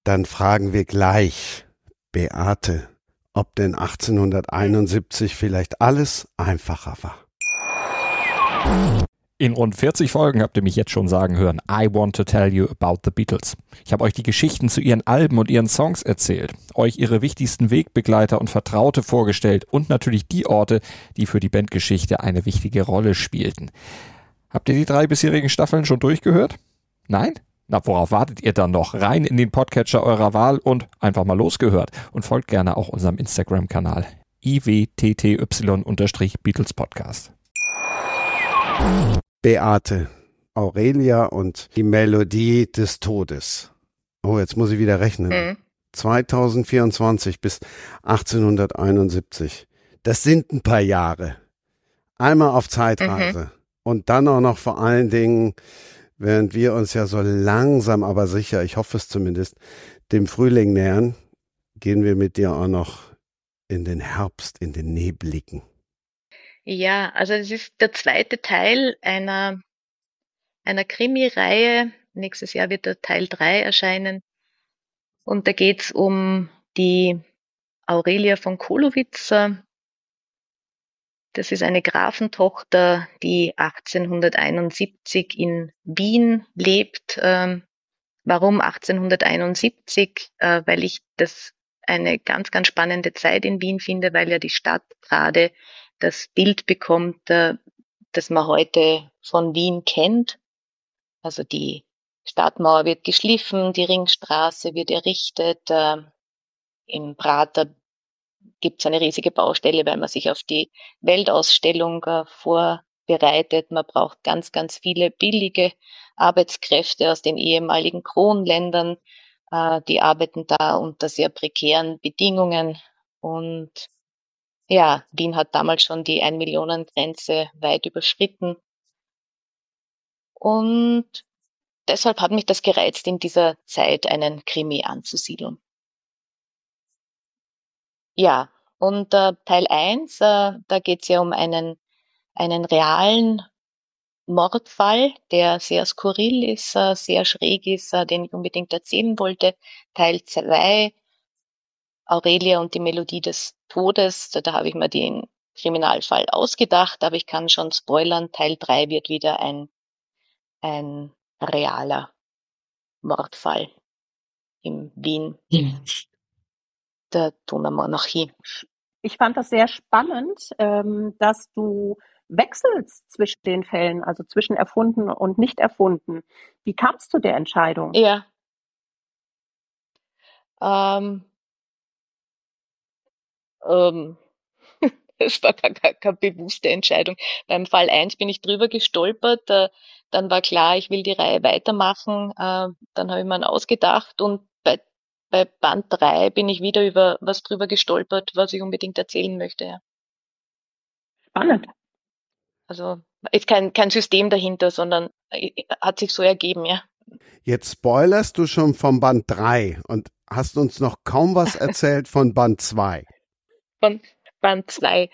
Dann fragen wir gleich, Beate, ob denn 1871 vielleicht alles einfacher war. In rund 40 Folgen habt ihr mich jetzt schon sagen hören, I want to tell you about the Beatles. Ich habe euch die Geschichten zu ihren Alben und ihren Songs erzählt, euch ihre wichtigsten Wegbegleiter und Vertraute vorgestellt und natürlich die Orte, die für die Bandgeschichte eine wichtige Rolle spielten. Habt ihr die drei bisherigen Staffeln schon durchgehört? Nein? Na, worauf wartet ihr dann noch? Rein in den Podcatcher eurer Wahl und einfach mal losgehört. Und folgt gerne auch unserem Instagram-Kanal iwtty-Beatles Podcast. Beate, Aurelia und die Melodie des Todes. Oh, jetzt muss ich wieder rechnen. Mhm. 2024 bis 1871. Das sind ein paar Jahre. Einmal auf Zeitreise. Mhm. Und dann auch noch vor allen Dingen während wir uns ja so langsam, aber sicher, ich hoffe es zumindest, dem Frühling nähern, gehen wir mit dir auch noch in den Herbst, in den Nebligen. Ja, also es ist der zweite Teil einer, einer Krimi-Reihe. Nächstes Jahr wird der Teil 3 erscheinen. Und da geht es um die Aurelia von Kolowitz, das ist eine Grafentochter, die 1871 in Wien lebt. Ähm, warum 1871? Äh, weil ich das eine ganz, ganz spannende Zeit in Wien finde, weil ja die Stadt gerade das Bild bekommt, äh, das man heute von Wien kennt. Also die Stadtmauer wird geschliffen, die Ringstraße wird errichtet, äh, im Prater gibt es eine riesige Baustelle, weil man sich auf die Weltausstellung äh, vorbereitet. Man braucht ganz, ganz viele billige Arbeitskräfte aus den ehemaligen Kronländern. Äh, die arbeiten da unter sehr prekären Bedingungen. Und ja, Wien hat damals schon die Ein-Millionen-Grenze weit überschritten. Und deshalb hat mich das gereizt, in dieser Zeit einen Krimi anzusiedeln. Ja, und äh, Teil 1, äh, da geht es ja um einen, einen realen Mordfall, der sehr skurril ist, äh, sehr schräg ist, äh, den ich unbedingt erzählen wollte. Teil 2, Aurelia und die Melodie des Todes, da, da habe ich mir den Kriminalfall ausgedacht, aber ich kann schon spoilern, Teil 3 wird wieder ein, ein realer Mordfall in Wien. Ja der Donaumonarchie. Ich fand das sehr spannend, ähm, dass du wechselst zwischen den Fällen, also zwischen erfunden und nicht erfunden. Wie kamst du der Entscheidung? Ja. Ähm, ähm, [LAUGHS] es war gar, gar keine bewusste Entscheidung. Beim Fall 1 bin ich drüber gestolpert. Äh, dann war klar, ich will die Reihe weitermachen. Äh, dann habe ich mir einen ausgedacht und bei Band 3 bin ich wieder über was drüber gestolpert, was ich unbedingt erzählen möchte. Ja. Spannend. Also ist kein, kein System dahinter, sondern äh, hat sich so ergeben, ja. Jetzt spoilerst du schon vom Band 3 und hast uns noch kaum was [LAUGHS] erzählt von Band 2. Von Band 2.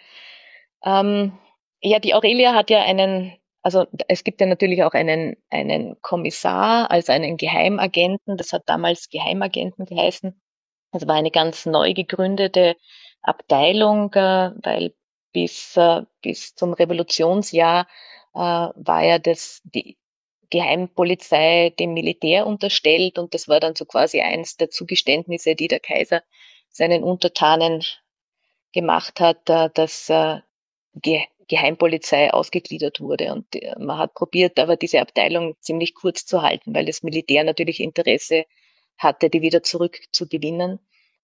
Ähm, ja, die Aurelia hat ja einen also es gibt ja natürlich auch einen, einen Kommissar, also einen Geheimagenten. Das hat damals Geheimagenten geheißen. Das war eine ganz neu gegründete Abteilung, äh, weil bis, äh, bis zum Revolutionsjahr äh, war ja das, die Geheimpolizei dem Militär unterstellt und das war dann so quasi eins der Zugeständnisse, die der Kaiser seinen Untertanen gemacht hat, dass Geheimpolizei ausgegliedert wurde. Und äh, man hat probiert, aber diese Abteilung ziemlich kurz zu halten, weil das Militär natürlich Interesse hatte, die wieder zurückzugewinnen.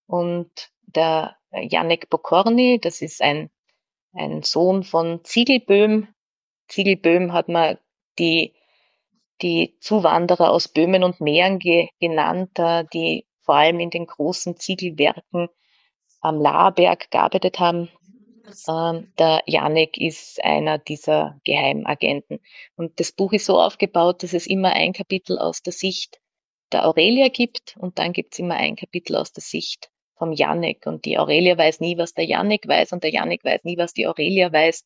Und der Janek Bokorny, das ist ein, ein Sohn von Ziegelböhm. Ziegelböhm hat man die, die Zuwanderer aus Böhmen und Mähren ge, genannt, die vor allem in den großen Ziegelwerken am Laarberg gearbeitet haben. Ähm, der Janek ist einer dieser Geheimagenten. Und das Buch ist so aufgebaut, dass es immer ein Kapitel aus der Sicht der Aurelia gibt und dann gibt es immer ein Kapitel aus der Sicht vom Janek. Und die Aurelia weiß nie, was der Janek weiß und der Janek weiß nie, was die Aurelia weiß.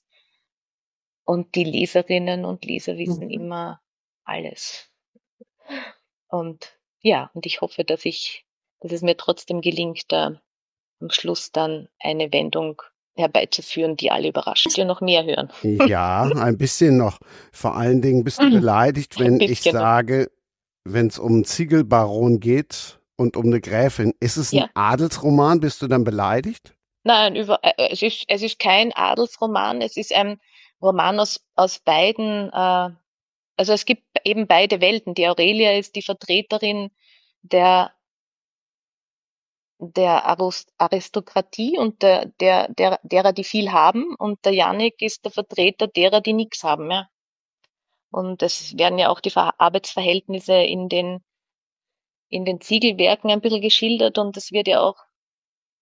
Und die Leserinnen und Leser wissen mhm. immer alles. Und ja, und ich hoffe, dass ich, dass es mir trotzdem gelingt, da am Schluss dann eine Wendung herbeizuführen, die alle überrascht. Wir noch mehr hören. Ja, ein bisschen noch. Vor allen Dingen bist du mhm. beleidigt, wenn ich sage, wenn es um einen Ziegelbaron geht und um eine Gräfin. Ist es ein ja. Adelsroman? Bist du dann beleidigt? Nein, über, äh, äh, es, ist, es ist kein Adelsroman. Es ist ein Roman aus, aus beiden, äh, also es gibt eben beide Welten. Die Aurelia ist die Vertreterin der der Aristokratie und der, der, der, derer, die viel haben. Und der Janik ist der Vertreter derer, die nichts haben. Ja. Und es werden ja auch die Arbeitsverhältnisse in den, in den Ziegelwerken ein bisschen geschildert und es wird ja auch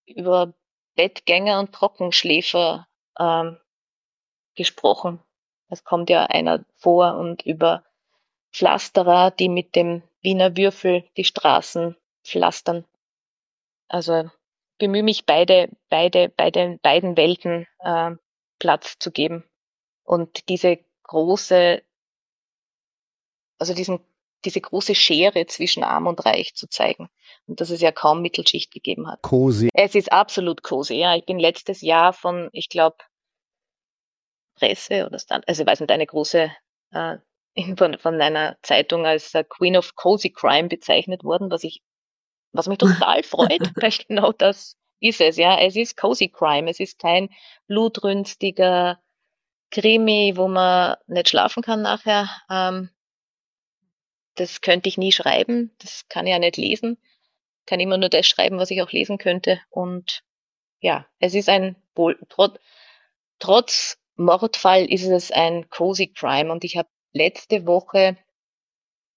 über Bettgänger und Trockenschläfer ähm, gesprochen. Es kommt ja einer vor und über Pflasterer, die mit dem Wiener Würfel die Straßen pflastern. Also bemühe mich beide, beide, beide, beiden Welten äh, Platz zu geben und diese große, also diesen, diese große Schere zwischen Arm und Reich zu zeigen und dass es ja kaum Mittelschicht gegeben hat. Cosi. Es ist absolut cozy. Ja, ich bin letztes Jahr von, ich glaube, Presse oder Stand, also ich weiß nicht, eine große äh, [LAUGHS] von, von einer Zeitung als äh, Queen of Cozy Crime bezeichnet worden, was ich was mich total freut, [LAUGHS] weil genau das ist es, ja. Es ist Cozy Crime. Es ist kein blutrünstiger Krimi, wo man nicht schlafen kann nachher. Ähm, das könnte ich nie schreiben. Das kann ich ja nicht lesen. Kann immer nur das schreiben, was ich auch lesen könnte. Und ja, es ist ein, trotz, trotz Mordfall ist es ein Cozy Crime. Und ich habe letzte Woche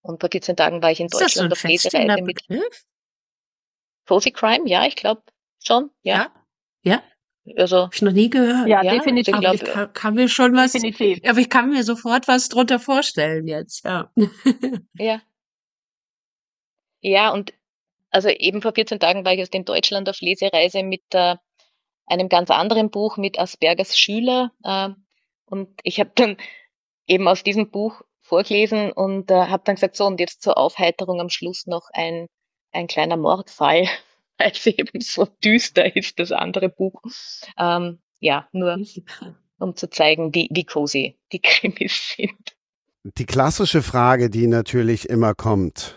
und vor 14 Tagen war ich in ist Deutschland auf Lesereise mit. Begriff? Cozy Crime, ja, ich glaube schon, ja. Ja. ja. Also, Hab ich noch nie gehört. Ja, ja definitiv. Aber ich kann, kann, mir schon was, definitiv. aber ich kann mir sofort was drunter vorstellen jetzt, ja. [LAUGHS] ja. Ja, und also eben vor 14 Tagen war ich aus in Deutschland auf Lesereise mit äh, einem ganz anderen Buch mit Aspergers Schüler. Äh, und ich habe dann eben aus diesem Buch vorgelesen und äh, habe dann gesagt, so, und jetzt zur Aufheiterung am Schluss noch ein ein kleiner Mordfall, [LAUGHS] weil es eben so düster ist, das andere Buch. Ähm, ja, nur um zu zeigen, wie, wie cozy die Krimis sind. Die klassische Frage, die natürlich immer kommt.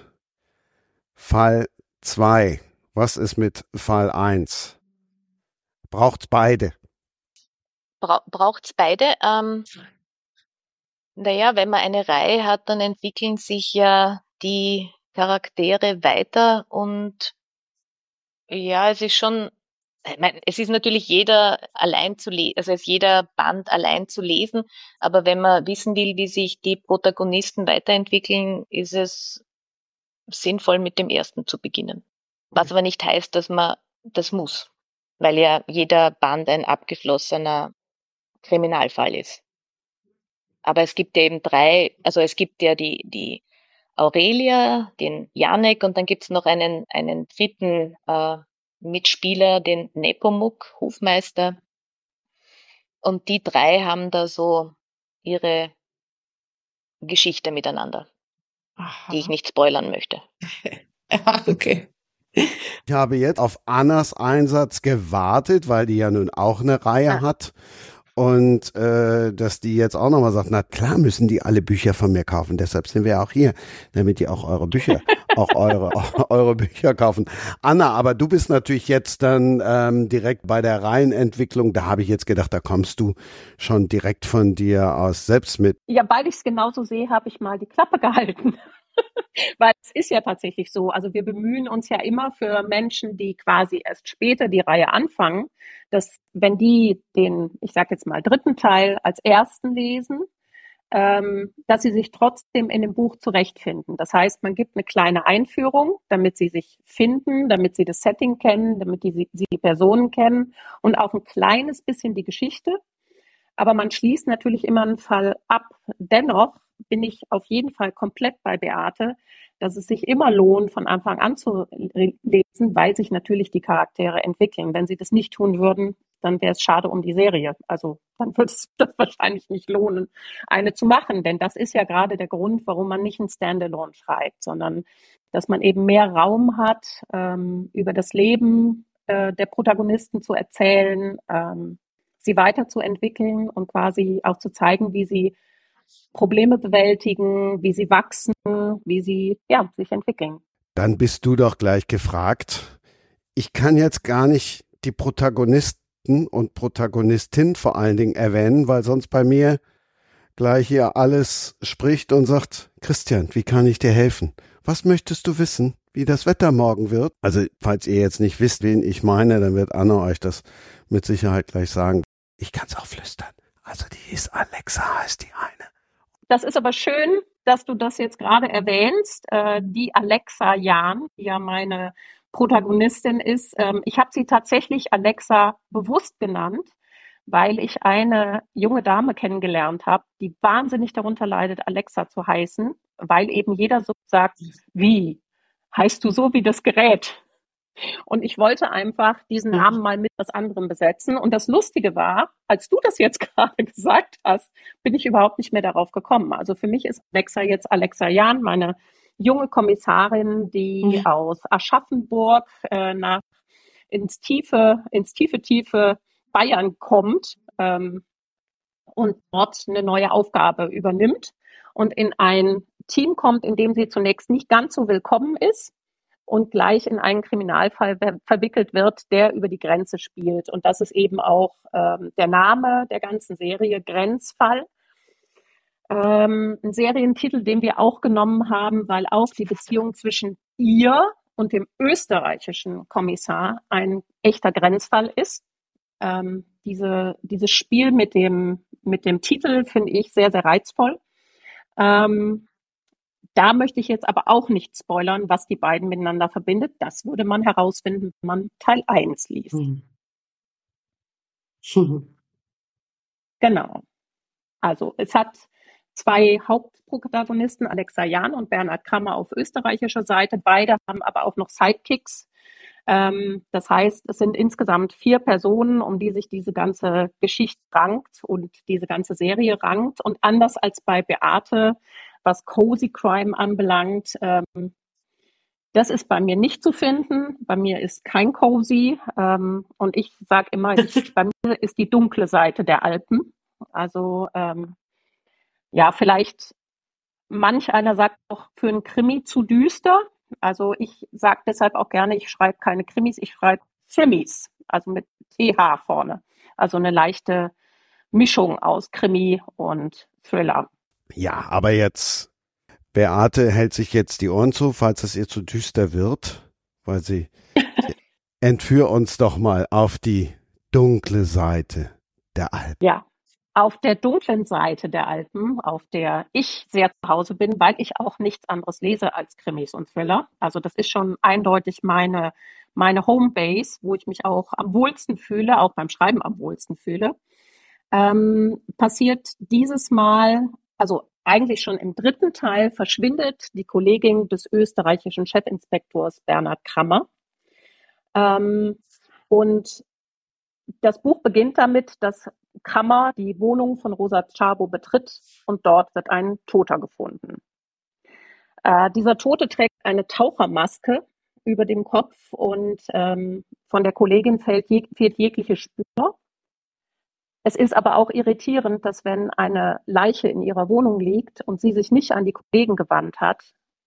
Fall 2. Was ist mit Fall 1? Braucht's beide? Bra braucht's beide? Ähm, naja, wenn man eine Reihe hat, dann entwickeln sich ja die Charaktere weiter und ja, es ist schon, ich meine, es ist natürlich jeder allein zu lesen, also es ist jeder Band allein zu lesen, aber wenn man wissen will, wie sich die Protagonisten weiterentwickeln, ist es sinnvoll, mit dem ersten zu beginnen. Was aber nicht heißt, dass man das muss, weil ja jeder Band ein abgeschlossener Kriminalfall ist. Aber es gibt ja eben drei, also es gibt ja die, die Aurelia, den Janek und dann gibt's noch einen, einen dritten äh, Mitspieler, den Nepomuk, Hofmeister. Und die drei haben da so ihre Geschichte miteinander, Aha. die ich nicht spoilern möchte. [LAUGHS] ja, okay. Ich habe jetzt auf Annas Einsatz gewartet, weil die ja nun auch eine Reihe ah. hat. Und äh, dass die jetzt auch nochmal sagt, na klar müssen die alle Bücher von mir kaufen. Deshalb sind wir auch hier, damit die auch eure Bücher, [LAUGHS] auch eure, [LAUGHS] eure Bücher kaufen. Anna, aber du bist natürlich jetzt dann ähm, direkt bei der Reihenentwicklung. Da habe ich jetzt gedacht, da kommst du schon direkt von dir aus selbst mit. Ja, weil ich es genauso sehe, habe ich mal die Klappe gehalten. [LAUGHS] Weil es ist ja tatsächlich so, also wir bemühen uns ja immer für Menschen, die quasi erst später die Reihe anfangen, dass wenn die den, ich sage jetzt mal, dritten Teil als ersten lesen, ähm, dass sie sich trotzdem in dem Buch zurechtfinden. Das heißt, man gibt eine kleine Einführung, damit sie sich finden, damit sie das Setting kennen, damit die, sie die Personen kennen und auch ein kleines bisschen die Geschichte. Aber man schließt natürlich immer einen Fall ab. Dennoch bin ich auf jeden Fall komplett bei Beate, dass es sich immer lohnt, von Anfang an zu lesen, weil sich natürlich die Charaktere entwickeln. Wenn sie das nicht tun würden, dann wäre es schade um die Serie. Also dann würde es [LAUGHS] das wahrscheinlich nicht lohnen, eine zu machen. Denn das ist ja gerade der Grund, warum man nicht ein Standalone schreibt, sondern dass man eben mehr Raum hat, ähm, über das Leben äh, der Protagonisten zu erzählen, ähm, sie weiterzuentwickeln und quasi auch zu zeigen, wie sie Probleme bewältigen, wie sie wachsen, wie sie ja, sich entwickeln. Dann bist du doch gleich gefragt. Ich kann jetzt gar nicht die Protagonisten und Protagonistin vor allen Dingen erwähnen, weil sonst bei mir gleich hier alles spricht und sagt, Christian, wie kann ich dir helfen? Was möchtest du wissen, wie das Wetter morgen wird? Also, falls ihr jetzt nicht wisst, wen ich meine, dann wird Anna euch das mit Sicherheit gleich sagen. Ich kann es auch flüstern. Also, die ist Alexa, heißt die eine. Das ist aber schön, dass du das jetzt gerade erwähnst. Äh, die Alexa Jan, die ja meine Protagonistin ist. Ähm, ich habe sie tatsächlich Alexa bewusst genannt, weil ich eine junge Dame kennengelernt habe, die wahnsinnig darunter leidet, Alexa zu heißen, weil eben jeder so sagt, wie heißt du so wie das Gerät? Und ich wollte einfach diesen Namen mal mit was anderem besetzen. Und das Lustige war, als du das jetzt [LAUGHS] gerade gesagt hast, bin ich überhaupt nicht mehr darauf gekommen. Also für mich ist Alexa jetzt Alexa Jahn, meine junge Kommissarin, die mhm. aus Aschaffenburg äh, nach ins tiefe, ins tiefe, tiefe Bayern kommt ähm, und dort eine neue Aufgabe übernimmt und in ein Team kommt, in dem sie zunächst nicht ganz so willkommen ist und gleich in einen Kriminalfall verwickelt wird, der über die Grenze spielt. Und das ist eben auch ähm, der Name der ganzen Serie, Grenzfall. Ähm, ein Serientitel, den wir auch genommen haben, weil auch die Beziehung zwischen ihr und dem österreichischen Kommissar ein echter Grenzfall ist. Ähm, diese, dieses Spiel mit dem, mit dem Titel finde ich sehr, sehr reizvoll. Ähm, da möchte ich jetzt aber auch nicht spoilern, was die beiden miteinander verbindet. Das würde man herausfinden, wenn man Teil 1 liest. Mhm. [LAUGHS] [LAUGHS] Genau. Also es hat zwei Hauptprotagonisten, Alexa Jahn und Bernhard Krammer auf österreichischer Seite. Beide haben aber auch noch Sidekicks. Ähm, das heißt, es sind insgesamt vier Personen, um die sich diese ganze Geschichte rankt und diese ganze Serie rankt. Und anders als bei Beate was Cozy Crime anbelangt. Ähm, das ist bei mir nicht zu finden. Bei mir ist kein Cozy. Ähm, und ich sage immer, ich, [LAUGHS] bei mir ist die dunkle Seite der Alpen. Also ähm, ja, vielleicht manch einer sagt auch für einen Krimi zu düster. Also ich sage deshalb auch gerne, ich schreibe keine Krimis, ich schreibe Thrimmies, also mit TH vorne. Also eine leichte Mischung aus Krimi und Thriller. Ja, aber jetzt, Beate hält sich jetzt die Ohren zu, falls es ihr zu düster wird, weil sie, [LAUGHS] entführ uns doch mal auf die dunkle Seite der Alpen. Ja, auf der dunklen Seite der Alpen, auf der ich sehr zu Hause bin, weil ich auch nichts anderes lese als Krimis und Thriller. Also das ist schon eindeutig meine, meine Homebase, wo ich mich auch am wohlsten fühle, auch beim Schreiben am wohlsten fühle. Ähm, passiert dieses Mal also eigentlich schon im dritten Teil verschwindet die Kollegin des österreichischen Chefinspektors Bernhard Krammer. Ähm, und das Buch beginnt damit, dass Krammer die Wohnung von Rosa Czabo betritt und dort wird ein Toter gefunden. Äh, dieser Tote trägt eine Tauchermaske über dem Kopf und ähm, von der Kollegin fehlt, jeg fehlt jegliche Spur. Es ist aber auch irritierend, dass wenn eine Leiche in ihrer Wohnung liegt und sie sich nicht an die Kollegen gewandt hat,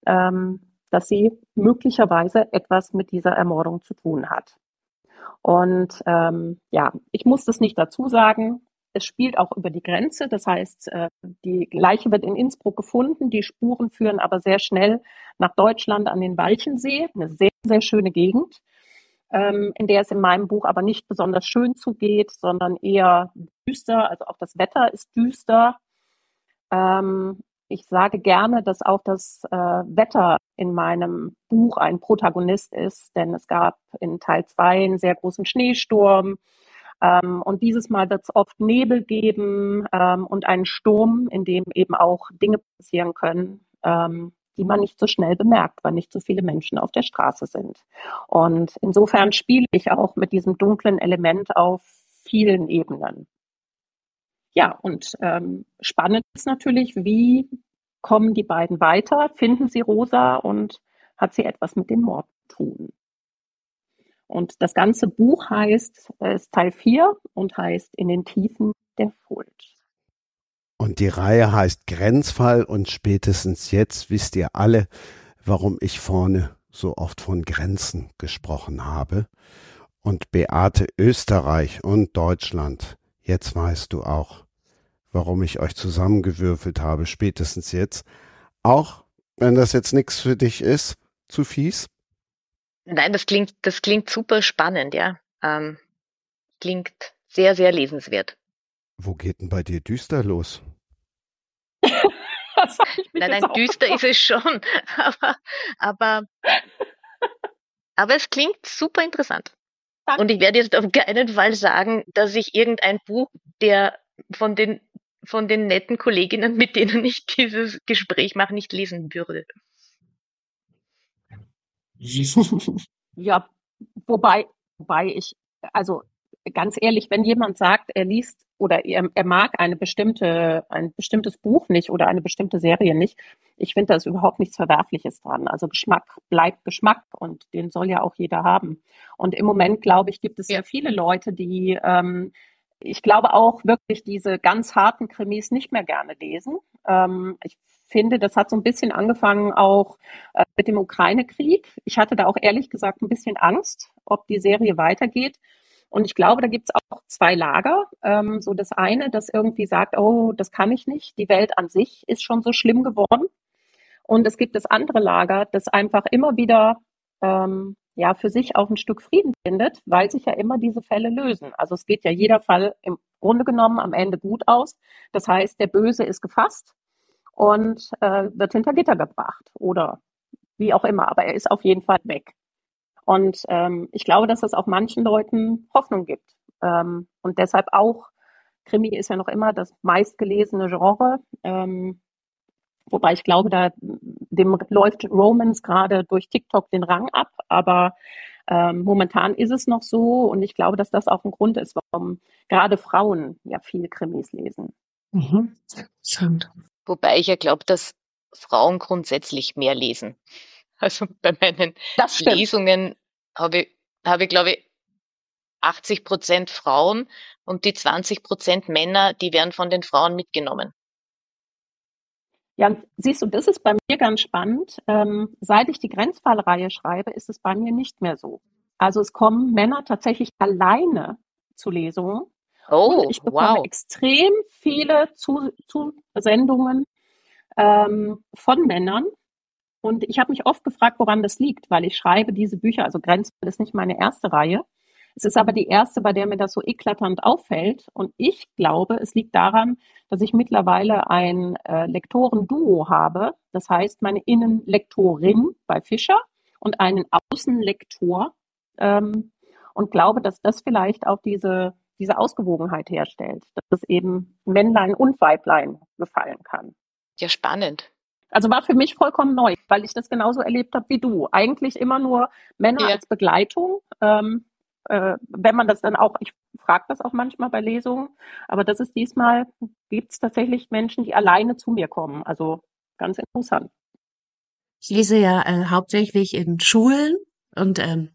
ähm, dass sie möglicherweise etwas mit dieser Ermordung zu tun hat. Und ähm, ja, ich muss das nicht dazu sagen. Es spielt auch über die Grenze. Das heißt, äh, die Leiche wird in Innsbruck gefunden. Die Spuren führen aber sehr schnell nach Deutschland an den Walchensee, eine sehr, sehr schöne Gegend, ähm, in der es in meinem Buch aber nicht besonders schön zugeht, sondern eher düster. Also auch das Wetter ist düster. Ähm, ich sage gerne, dass auch das äh, Wetter in meinem Buch ein Protagonist ist, denn es gab in Teil zwei einen sehr großen Schneesturm. Ähm, und dieses Mal wird es oft Nebel geben ähm, und einen Sturm, in dem eben auch Dinge passieren können, ähm, die man nicht so schnell bemerkt, weil nicht so viele Menschen auf der Straße sind. Und insofern spiele ich auch mit diesem dunklen Element auf vielen Ebenen. Ja, und ähm, spannend ist natürlich, wie kommen die beiden weiter, finden sie Rosa und hat sie etwas mit dem Mord zu tun. Und das ganze Buch heißt, ist Teil 4 und heißt In den Tiefen der Schuld. Und die Reihe heißt Grenzfall und spätestens jetzt wisst ihr alle, warum ich vorne so oft von Grenzen gesprochen habe. Und Beate Österreich und Deutschland, jetzt weißt du auch, warum ich euch zusammengewürfelt habe, spätestens jetzt. Auch wenn das jetzt nichts für dich ist, zu fies? Nein, das klingt, das klingt super spannend, ja. Ähm, klingt sehr, sehr lesenswert. Wo geht denn bei dir düster los? [LAUGHS] nein, nein, düster ist es schon, [LAUGHS] aber, aber, [LAUGHS] aber es klingt super interessant. Danke. Und ich werde jetzt auf keinen Fall sagen, dass ich irgendein Buch, der von den von den netten Kolleginnen, mit denen ich dieses Gespräch mache, nicht lesen würde. Ja, wobei, wobei ich, also ganz ehrlich, wenn jemand sagt, er liest oder er, er mag eine bestimmte, ein bestimmtes Buch nicht oder eine bestimmte Serie nicht, ich finde da ist überhaupt nichts Verwerfliches dran. Also Geschmack bleibt Geschmack und den soll ja auch jeder haben. Und im Moment, glaube ich, gibt es ja viele Leute, die ähm, ich glaube auch wirklich diese ganz harten Krimis nicht mehr gerne lesen. Ähm, ich finde, das hat so ein bisschen angefangen auch äh, mit dem Ukraine-Krieg. Ich hatte da auch ehrlich gesagt ein bisschen Angst, ob die Serie weitergeht. Und ich glaube, da gibt es auch zwei Lager. Ähm, so das eine, das irgendwie sagt, oh, das kann ich nicht. Die Welt an sich ist schon so schlimm geworden. Und es gibt das andere Lager, das einfach immer wieder ähm, ja für sich auch ein Stück Frieden findet, weil sich ja immer diese Fälle lösen. Also es geht ja jeder Fall im Grunde genommen am Ende gut aus. Das heißt, der Böse ist gefasst und äh, wird hinter Gitter gebracht oder wie auch immer, aber er ist auf jeden Fall weg. Und ähm, ich glaube, dass das auch manchen Leuten Hoffnung gibt. Ähm, und deshalb auch, Krimi ist ja noch immer das meistgelesene Genre. Ähm, Wobei ich glaube, da dem läuft Romans gerade durch TikTok den Rang ab, aber ähm, momentan ist es noch so und ich glaube, dass das auch ein Grund ist, warum gerade Frauen ja viel Krimis lesen. Mhm. Wobei ich ja glaube, dass Frauen grundsätzlich mehr lesen. [LAUGHS] Also bei meinen Lesungen habe ich, habe ich glaube ich 80 Prozent Frauen und die 20 Prozent Männer, die werden von den Frauen mitgenommen. Ja, siehst du, das ist bei mir ganz spannend. Ähm, seit ich die Grenzfallreihe schreibe, ist es bei mir nicht mehr so. Also es kommen Männer tatsächlich alleine zu Lesungen. Oh, und ich bekomme wow. extrem viele Zusendungen ähm, von Männern. Und ich habe mich oft gefragt, woran das liegt, weil ich schreibe diese Bücher, also Grenzfall ist nicht meine erste Reihe. Es ist aber die erste, bei der mir das so eklatant auffällt. Und ich glaube, es liegt daran, dass ich mittlerweile ein äh, Lektorenduo habe. Das heißt, meine Innenlektorin bei Fischer und einen Außenlektor. Ähm, und glaube, dass das vielleicht auch diese, diese Ausgewogenheit herstellt, dass es eben Männlein und Weiblein gefallen kann. Ja, spannend. Also war für mich vollkommen neu, weil ich das genauso erlebt habe wie du. Eigentlich immer nur Männer ja. als Begleitung. Ähm, äh, wenn man das dann auch, ich frage das auch manchmal bei Lesungen, aber das ist diesmal, gibt es tatsächlich Menschen, die alleine zu mir kommen. Also ganz interessant. Ich lese ja äh, hauptsächlich in Schulen und ähm,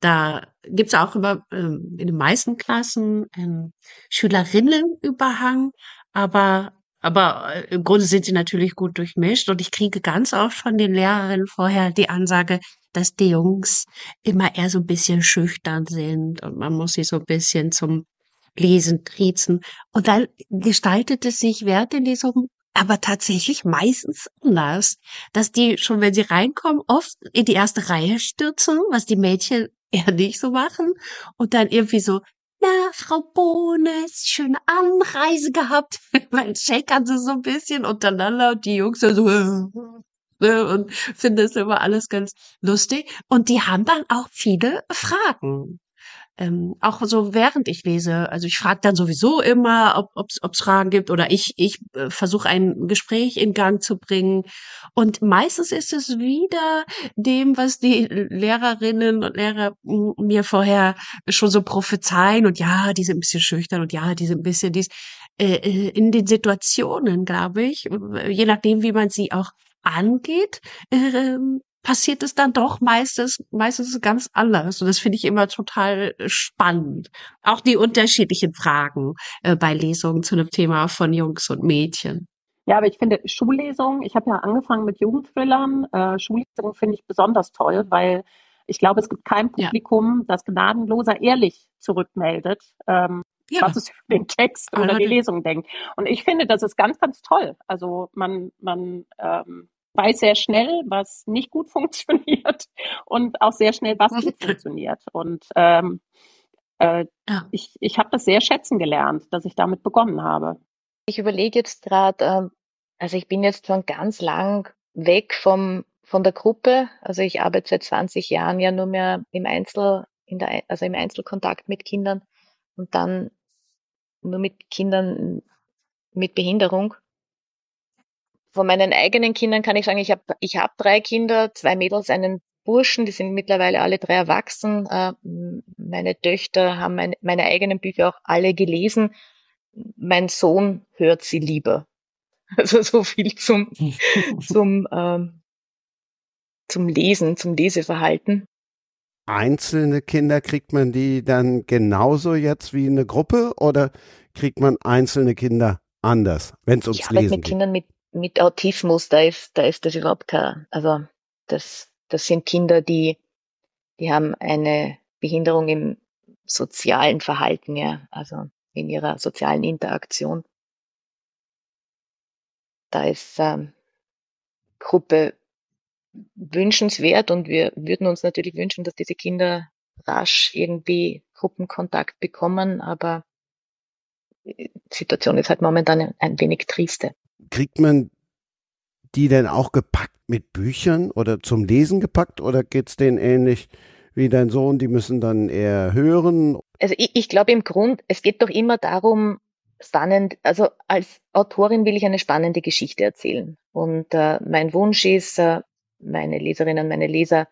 da gibt's auch immer ähm, in den meisten Klassen einen Schülerinnenüberhang, aber aber äh, im Grunde sind sie natürlich gut durchmischt und ich kriege ganz oft von den Lehrerinnen vorher die Ansage, dass die Jungs immer eher so ein bisschen schüchtern sind und man muss sie so ein bisschen zum Lesen triezen. Und dann gestaltet es sich während der Lesung aber tatsächlich meistens anders, dass die schon, wenn sie reinkommen, oft in die erste Reihe stürzen, was die Mädchen eher nicht so machen und dann irgendwie so na, Frau Bohnes, schöne Anreise gehabt. [LAUGHS] mein checkern sie so ein bisschen untereinander und die Jungs so, ne, [LAUGHS] und finden es immer alles ganz lustig. Und die haben dann auch viele Fragen ähm, auch so während ich lese, also ich frage dann sowieso immer, ob es Fragen gibt oder ich, ich äh, versuche ein Gespräch in Gang zu bringen. Und meistens ist es wieder dem, was die Lehrerinnen und Lehrer mir vorher schon so prophezeien und ja, die sind ein bisschen schüchtern und ja, die sind ein bisschen dies. Äh, äh in den Situationen, glaube ich, je nachdem, wie man sie auch angeht, äh, passiert es dann doch meistens, meistens ganz anders. Und das finde ich immer total äh, spannend. Auch die unterschiedlichen Fragen äh, bei Lesungen zu einem Thema von Jungs und Mädchen. Ja, aber ich finde Schullesungen, ich habe ja angefangen mit Jugendthrillern, äh, Schullesungen finde ich besonders toll, weil ich glaube, es gibt kein Publikum, ja. das gnadenloser ehrlich zurückmeldet, ähm, ja. was es über den Text oder die Lesung denkt. Und ich finde, das ist ganz, ganz toll. Also man, man ähm, weiß sehr schnell, was nicht gut [LAUGHS] funktioniert und auch sehr schnell, was gut [LAUGHS] funktioniert. Und ähm, äh, ja. ich, ich habe das sehr schätzen gelernt, dass ich damit begonnen habe. Ich überlege jetzt gerade, ähm, also ich bin jetzt schon ganz lang weg vom von der Gruppe. Also ich arbeite seit 20 Jahren ja nur mehr im Einzel, in der, also im Einzelkontakt mit Kindern und dann nur mit Kindern mit Behinderung von meinen eigenen Kindern kann ich sagen, ich habe ich hab drei Kinder, zwei Mädels, einen Burschen, die sind mittlerweile alle drei erwachsen. Äh, meine Töchter haben meine, meine eigenen Bücher auch alle gelesen. Mein Sohn hört sie lieber. [LAUGHS] Also so viel zum, [LAUGHS] zum, ähm, zum Lesen, zum Leseverhalten. Einzelne Kinder kriegt man die dann genauso jetzt wie eine Gruppe oder kriegt man einzelne Kinder anders, wenn es ums ich Lesen mit geht? Kindern mit mit Autismus, da ist, da ist das überhaupt kein, also das, das sind Kinder, die, die haben eine Behinderung im sozialen Verhalten, ja, also in ihrer sozialen Interaktion. Da ist ähm, Gruppe wünschenswert und wir würden uns natürlich wünschen, dass diese Kinder rasch irgendwie Gruppenkontakt bekommen, aber die Situation ist halt momentan ein wenig triste kriegt man die denn auch gepackt mit Büchern oder zum Lesen gepackt oder geht es denen ähnlich wie dein Sohn? Die müssen dann eher hören? Also ich, ich glaube im Grund, es geht doch immer darum, spannend, also als Autorin will ich eine spannende Geschichte erzählen. Und äh, mein Wunsch ist, äh, meine Leserinnen, meine Leser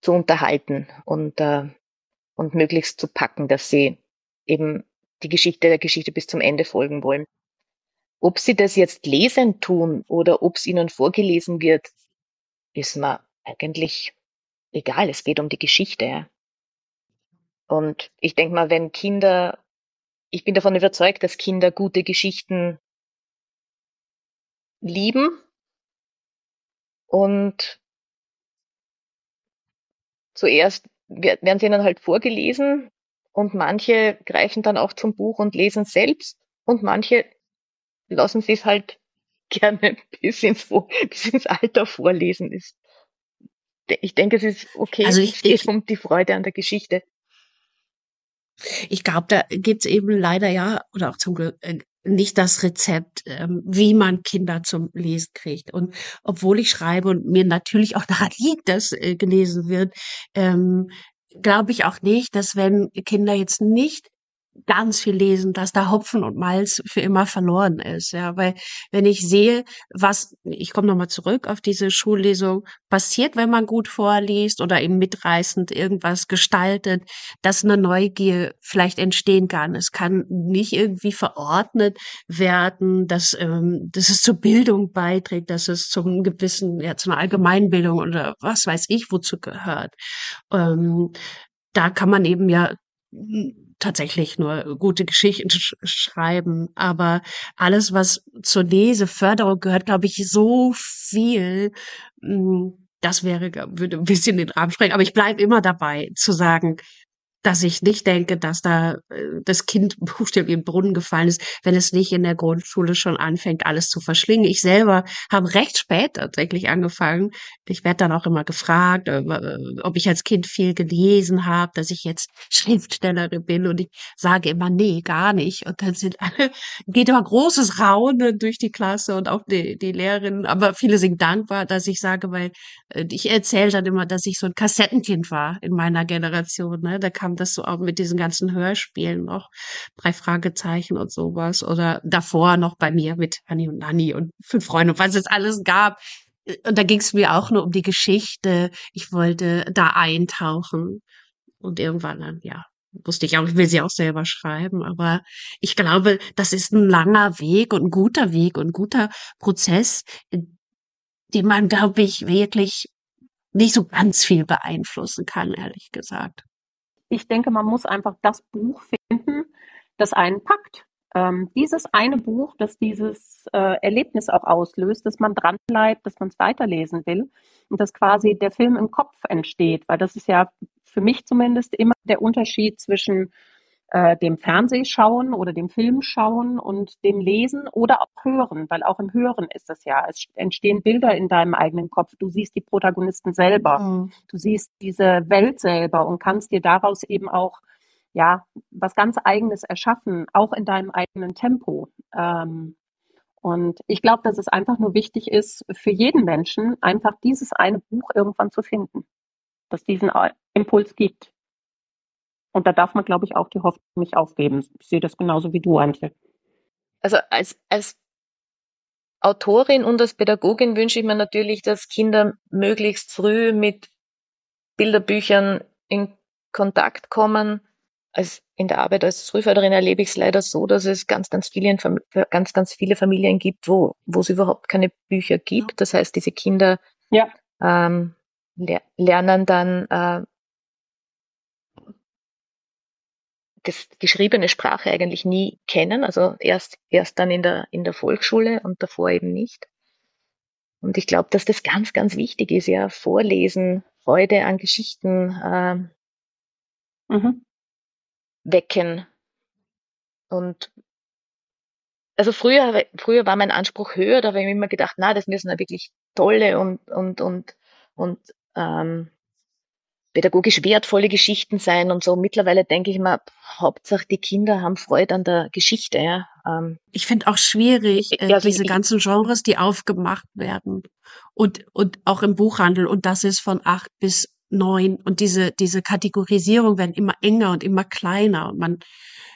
zu unterhalten und, äh, und möglichst zu packen, dass sie eben die Geschichte der Geschichte bis zum Ende folgen wollen. Ob sie das jetzt lesen tun oder ob es ihnen vorgelesen wird, ist mir eigentlich egal. Es geht um die Geschichte. Und ich denke mal, wenn Kinder, ich bin davon überzeugt, dass Kinder gute Geschichten lieben und zuerst werden sie ihnen halt vorgelesen und manche greifen dann auch zum Buch und lesen selbst und manche lassen Sie es halt [LAUGHS] gerne bis ins, bis ins Alter vorlesen. Ist, ich denke, es ist okay. Also ich, es geht ich, um die Freude an der Geschichte. Ich glaube, da gibt's eben leider ja, oder auch zum Glück, äh, nicht das Rezept, ähm, wie man Kinder zum Lesen kriegt. Und obwohl ich schreibe und mir natürlich auch [LAUGHS] daran liegt, dass äh, gelesen wird, ähm, glaube ich auch nicht, dass wenn Kinder jetzt nicht ganz viel lesen, dass da Hopfen und Malz für immer verloren ist. Ja, weil wenn ich sehe, was, ich komme nochmal zurück auf diese Schullesung, passiert, wenn man gut vorliest oder eben mitreißend irgendwas gestaltet, dass eine Neugier vielleicht entstehen kann. Es kann nicht irgendwie verordnet werden, dass, ähm, dass es zur Bildung beiträgt, dass es zum gewissen, ja, zu einer Allgemeinbildung oder was weiß ich, wozu gehört. Ähm, da kann man eben ja tatsächlich nur gute Geschichten sch schreiben, aber alles, was zur Leseförderung gehört, glaube ich, so viel, hm, das wäre, würde ein bisschen den Rahmen sprengen. Aber ich bleibe immer dabei zu sagen, dass ich nicht denke, dass da äh, das Kind [LAUGHS] buchstäblich im Brunnen gefallen ist, wenn es nicht in der Grundschule schon anfängt, alles zu verschlingen. Ich selber habe recht spät tatsächlich angefangen. Ich werde dann auch immer gefragt, äh, ob ich als Kind viel gelesen habe, dass ich jetzt [LAUGHS] Schriftstellerin bin und ich sage immer, nee, gar nicht. Und dann sind alle, [LAUGHS] geht immer großes Raunen durch die Klasse und auch die, die Lehrerinnen, aber viele sind dankbar, dass ich sage, weil äh, ich erzähle dann immer, dass ich so ein Kassettenkind war in meiner Generation. Ne? Da kam das so auch mit diesen ganzen Hörspielen noch, drei Fragezeichen und sowas. Oder davor noch bei mir mit Anni und Nanni und fünf Freunde und was es alles gab. Und da ging es mir auch nur um die Geschichte. Ich wollte da eintauchen. Und irgendwann dann, ja, wusste ich auch, ich will sie auch selber schreiben, aber ich glaube, das ist ein langer Weg und ein guter Weg und ein guter Prozess, den man, glaube ich, wirklich nicht so ganz viel beeinflussen kann, ehrlich gesagt ich denke, man muss einfach das Buch finden, das einen packt. Ähm, dieses eine Buch, das dieses äh, Erlebnis auch auslöst, dass man dranbleibt, dass man es weiterlesen will und dass quasi der Film im Kopf entsteht, weil das ist ja für mich zumindest immer der Unterschied zwischen äh, dem Fernsehschauen oder dem Film schauen und dem Lesen oder auch Hören, weil auch im Hören ist es ja, es entstehen Bilder in deinem eigenen Kopf. Du siehst die Protagonisten selber, mhm. du siehst diese Welt selber und kannst dir daraus eben auch ja was ganz Eigenes erschaffen, auch in deinem eigenen Tempo. Ähm, und ich glaube, dass es einfach nur wichtig ist, für jeden Menschen einfach dieses eine Buch irgendwann zu finden, das diesen Impuls gibt. Und da darf man, glaube ich, auch die Hoffnung nicht aufgeben. Ich sehe das genauso wie du, Antje. Also als, als Autorin und als Pädagogin wünsche ich mir natürlich, dass Kinder möglichst früh mit Bilderbüchern in Kontakt kommen. Als in der Arbeit als Frühförderin erlebe ich es leider so, dass es ganz, ganz viele, ganz, ganz viele Familien gibt, wo, wo es überhaupt keine Bücher gibt. Das heißt, diese Kinder ja. ähm, lernen dann äh, das geschriebene Sprache eigentlich nie kennen, also erst, erst dann in der, in der Volksschule und davor eben nicht. Und ich glaube, dass das ganz, ganz wichtig ist, ja, Vorlesen, Freude an Geschichten äh, mhm. wecken. Und also früher, früher war mein Anspruch höher, da habe ich mir immer gedacht, na, das müssen ja wirklich tolle und, und, und, und ähm, pädagogisch wertvolle Geschichten sein und so. Mittlerweile denke ich mal, Hauptsache die Kinder haben Freude an der Geschichte. Ja. Ähm, ich finde auch schwierig, äh, also diese ich, ganzen Genres, die aufgemacht werden und, und auch im Buchhandel und das ist von acht bis neun und diese, diese Kategorisierung werden immer enger und immer kleiner und man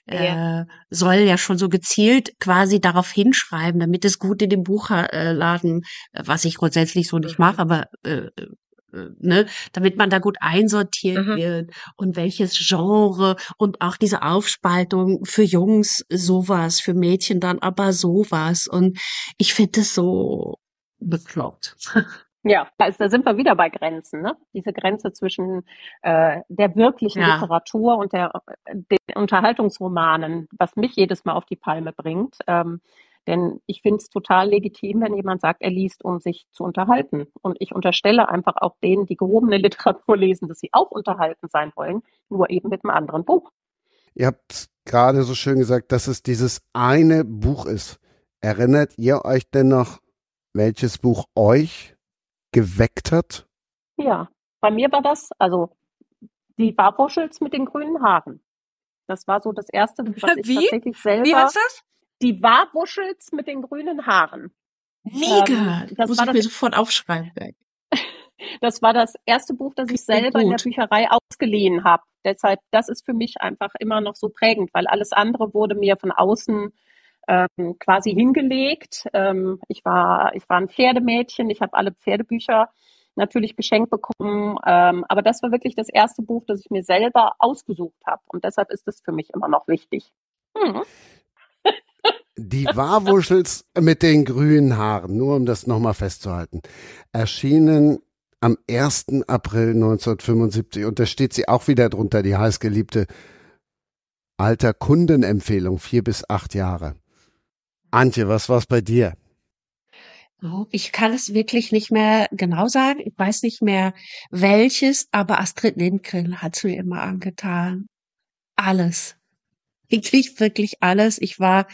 ja. äh, soll ja schon so gezielt quasi darauf hinschreiben, damit es gut in dem Buchladen, äh, was ich grundsätzlich so nicht mhm. mache, aber äh, ne, damit man da gut einsortiert mhm. wird und welches Genre und auch diese Aufspaltung für Jungs sowas, für Mädchen dann aber sowas und ich finde es so bekloppt. Ja, da, ist, da sind wir wieder bei Grenzen, ne? Diese Grenze zwischen äh, der wirklichen ja. Literatur und der den Unterhaltungsromanen, was mich jedes Mal auf die Palme bringt. Ähm, denn ich finde es total legitim, wenn jemand sagt, er liest, um sich zu unterhalten. Und ich unterstelle einfach auch denen, die gehobene [LAUGHS] Literatur lesen, dass sie auch unterhalten sein wollen, nur eben mit einem anderen Buch. Ihr habt gerade so schön gesagt, dass es dieses eine Buch ist. Erinnert ihr euch denn noch, welches Buch euch geweckt hat? Ja, bei mir war das, also die Barbuschels mit den grünen Haaren. Das war so das erste, was ich Wie? tatsächlich selber. Wie heißt das? Die Warbuschels mit den grünen Haaren. Nie ähm. Das Muss ich mir sofort aufschreiben. [LAUGHS] Das war das erste Buch, das ich selber in der Bücherei ausgeliehen habe. Deshalb, das ist für mich einfach immer noch so prägend, weil alles andere wurde mir von außen ähm, quasi hingelegt. Ähm, ich war, ich war ein Pferdemädchen, ich habe alle Pferdebücher natürlich geschenkt bekommen. Ähm, aber das war wirklich das erste Buch, das ich mir selber ausgesucht habe. Und deshalb ist es für mich immer noch wichtig. Hm. Die Warwuschels mit den grünen Haaren, nur um das nochmal festzuhalten, erschienen am 1. April 1975 und da steht sie auch wieder drunter, die heißgeliebte Alter Kundenempfehlung, vier bis acht Jahre. Antje, was war's bei dir? Oh, ich kann es wirklich nicht mehr genau sagen. Ich weiß nicht mehr welches, aber Astrid Lindgren hat's mir immer angetan. Alles. Wirklich, wirklich alles. Ich war,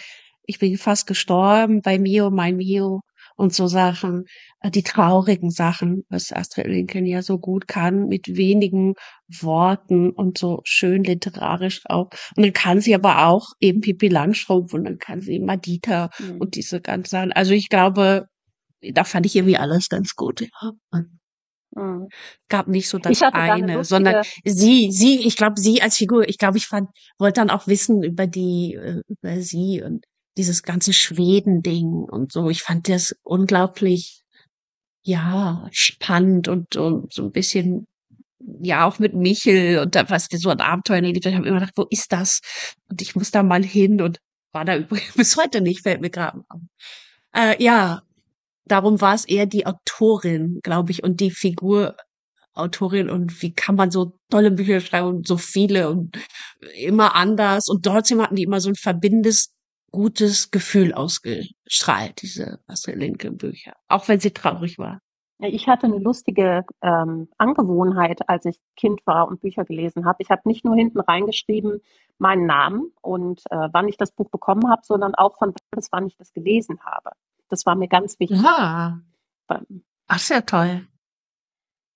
ich bin fast gestorben bei Mio, mein Mio und so Sachen, äh, die traurigen Sachen, was Astrid Lindgren ja so gut kann, mit wenigen Worten und so schön literarisch auch. Und dann kann sie aber auch eben Pippi Langstrumpf und dann kann sie Madita mhm. und diese ganzen Sachen. Also ich glaube, da fand ich irgendwie alles ganz gut. Ja. Und mhm. gab nicht so das eine, sondern sie, sie, ich glaube, sie als Figur, ich glaube, ich fand, wollte dann auch wissen über die, äh, über sie und dieses ganze Schweden-Ding und so. Ich fand das unglaublich, ja, spannend und, und so ein bisschen, ja, auch mit Michel und da, was wir so ein Abenteuer erlebt haben. Ich habe immer gedacht, wo ist das? Und ich muss da mal hin und war da [LAUGHS] übrigens bis heute nicht, fällt mir gerade auf. Äh, ja, darum war es eher die Autorin, glaube ich, und die Figur Autorin und wie kann man so tolle Bücher schreiben und so viele und immer anders und trotzdem hatten die immer so ein verbindendes gutes Gefühl ausgestrahlt, diese Astrid Lindgren Bücher, auch wenn sie traurig war. Ich hatte eine lustige ähm, Angewohnheit, als ich Kind war und Bücher gelesen habe. Ich habe nicht nur hinten reingeschrieben meinen Namen und äh, wann ich das Buch bekommen habe, sondern auch von wann ich das gelesen habe. Das war mir ganz wichtig. Ja. Ach, sehr toll.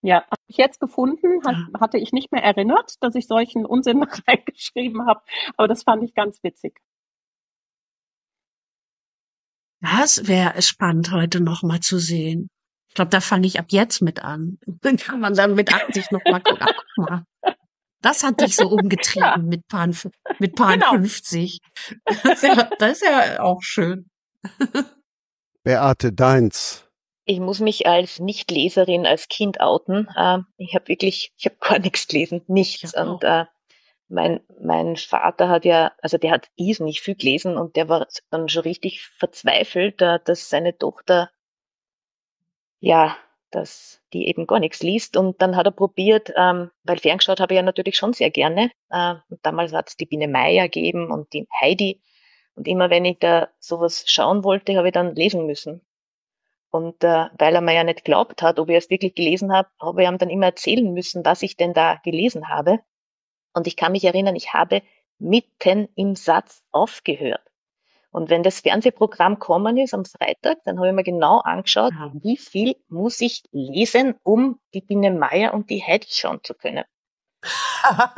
Ja, habe ich jetzt gefunden, hat, ja. hatte ich nicht mehr erinnert, dass ich solchen Unsinn [LAUGHS] reingeschrieben habe, aber das fand ich ganz witzig. Das wäre spannend, heute noch mal zu sehen. Ich glaube, da fange ich ab jetzt mit an. Dann kann man dann mit 80 noch mal gucken. Ach, guck mal. Das hat dich so umgetrieben ja. mit Paar, mit Paar genau. 50. Das ist, ja, das ist ja auch schön. Beate, deins. Ich muss mich als Nichtleserin, als Kind outen. Ähm, ich habe wirklich, ich habe gar nichts gelesen, nichts. Und äh, mein, mein Vater hat ja, also der hat nicht viel gelesen und der war dann schon richtig verzweifelt, dass seine Tochter, ja, dass die eben gar nichts liest. Und dann hat er probiert, ähm, weil ferngeschaut habe ich ja natürlich schon sehr gerne. Äh, und damals hat es die Biene Meier gegeben und die Heidi. Und immer wenn ich da sowas schauen wollte, habe ich dann lesen müssen. Und äh, weil er mir ja nicht glaubt hat, ob ich es wirklich gelesen habe, habe ich ihm dann immer erzählen müssen, was ich denn da gelesen habe. Und ich kann mich erinnern, ich habe mitten im Satz aufgehört. Und wenn das Fernsehprogramm kommen ist am Freitag, dann habe ich mir genau angeschaut, wie viel muss ich lesen, um die Biene Meier und die Heidi schauen zu können.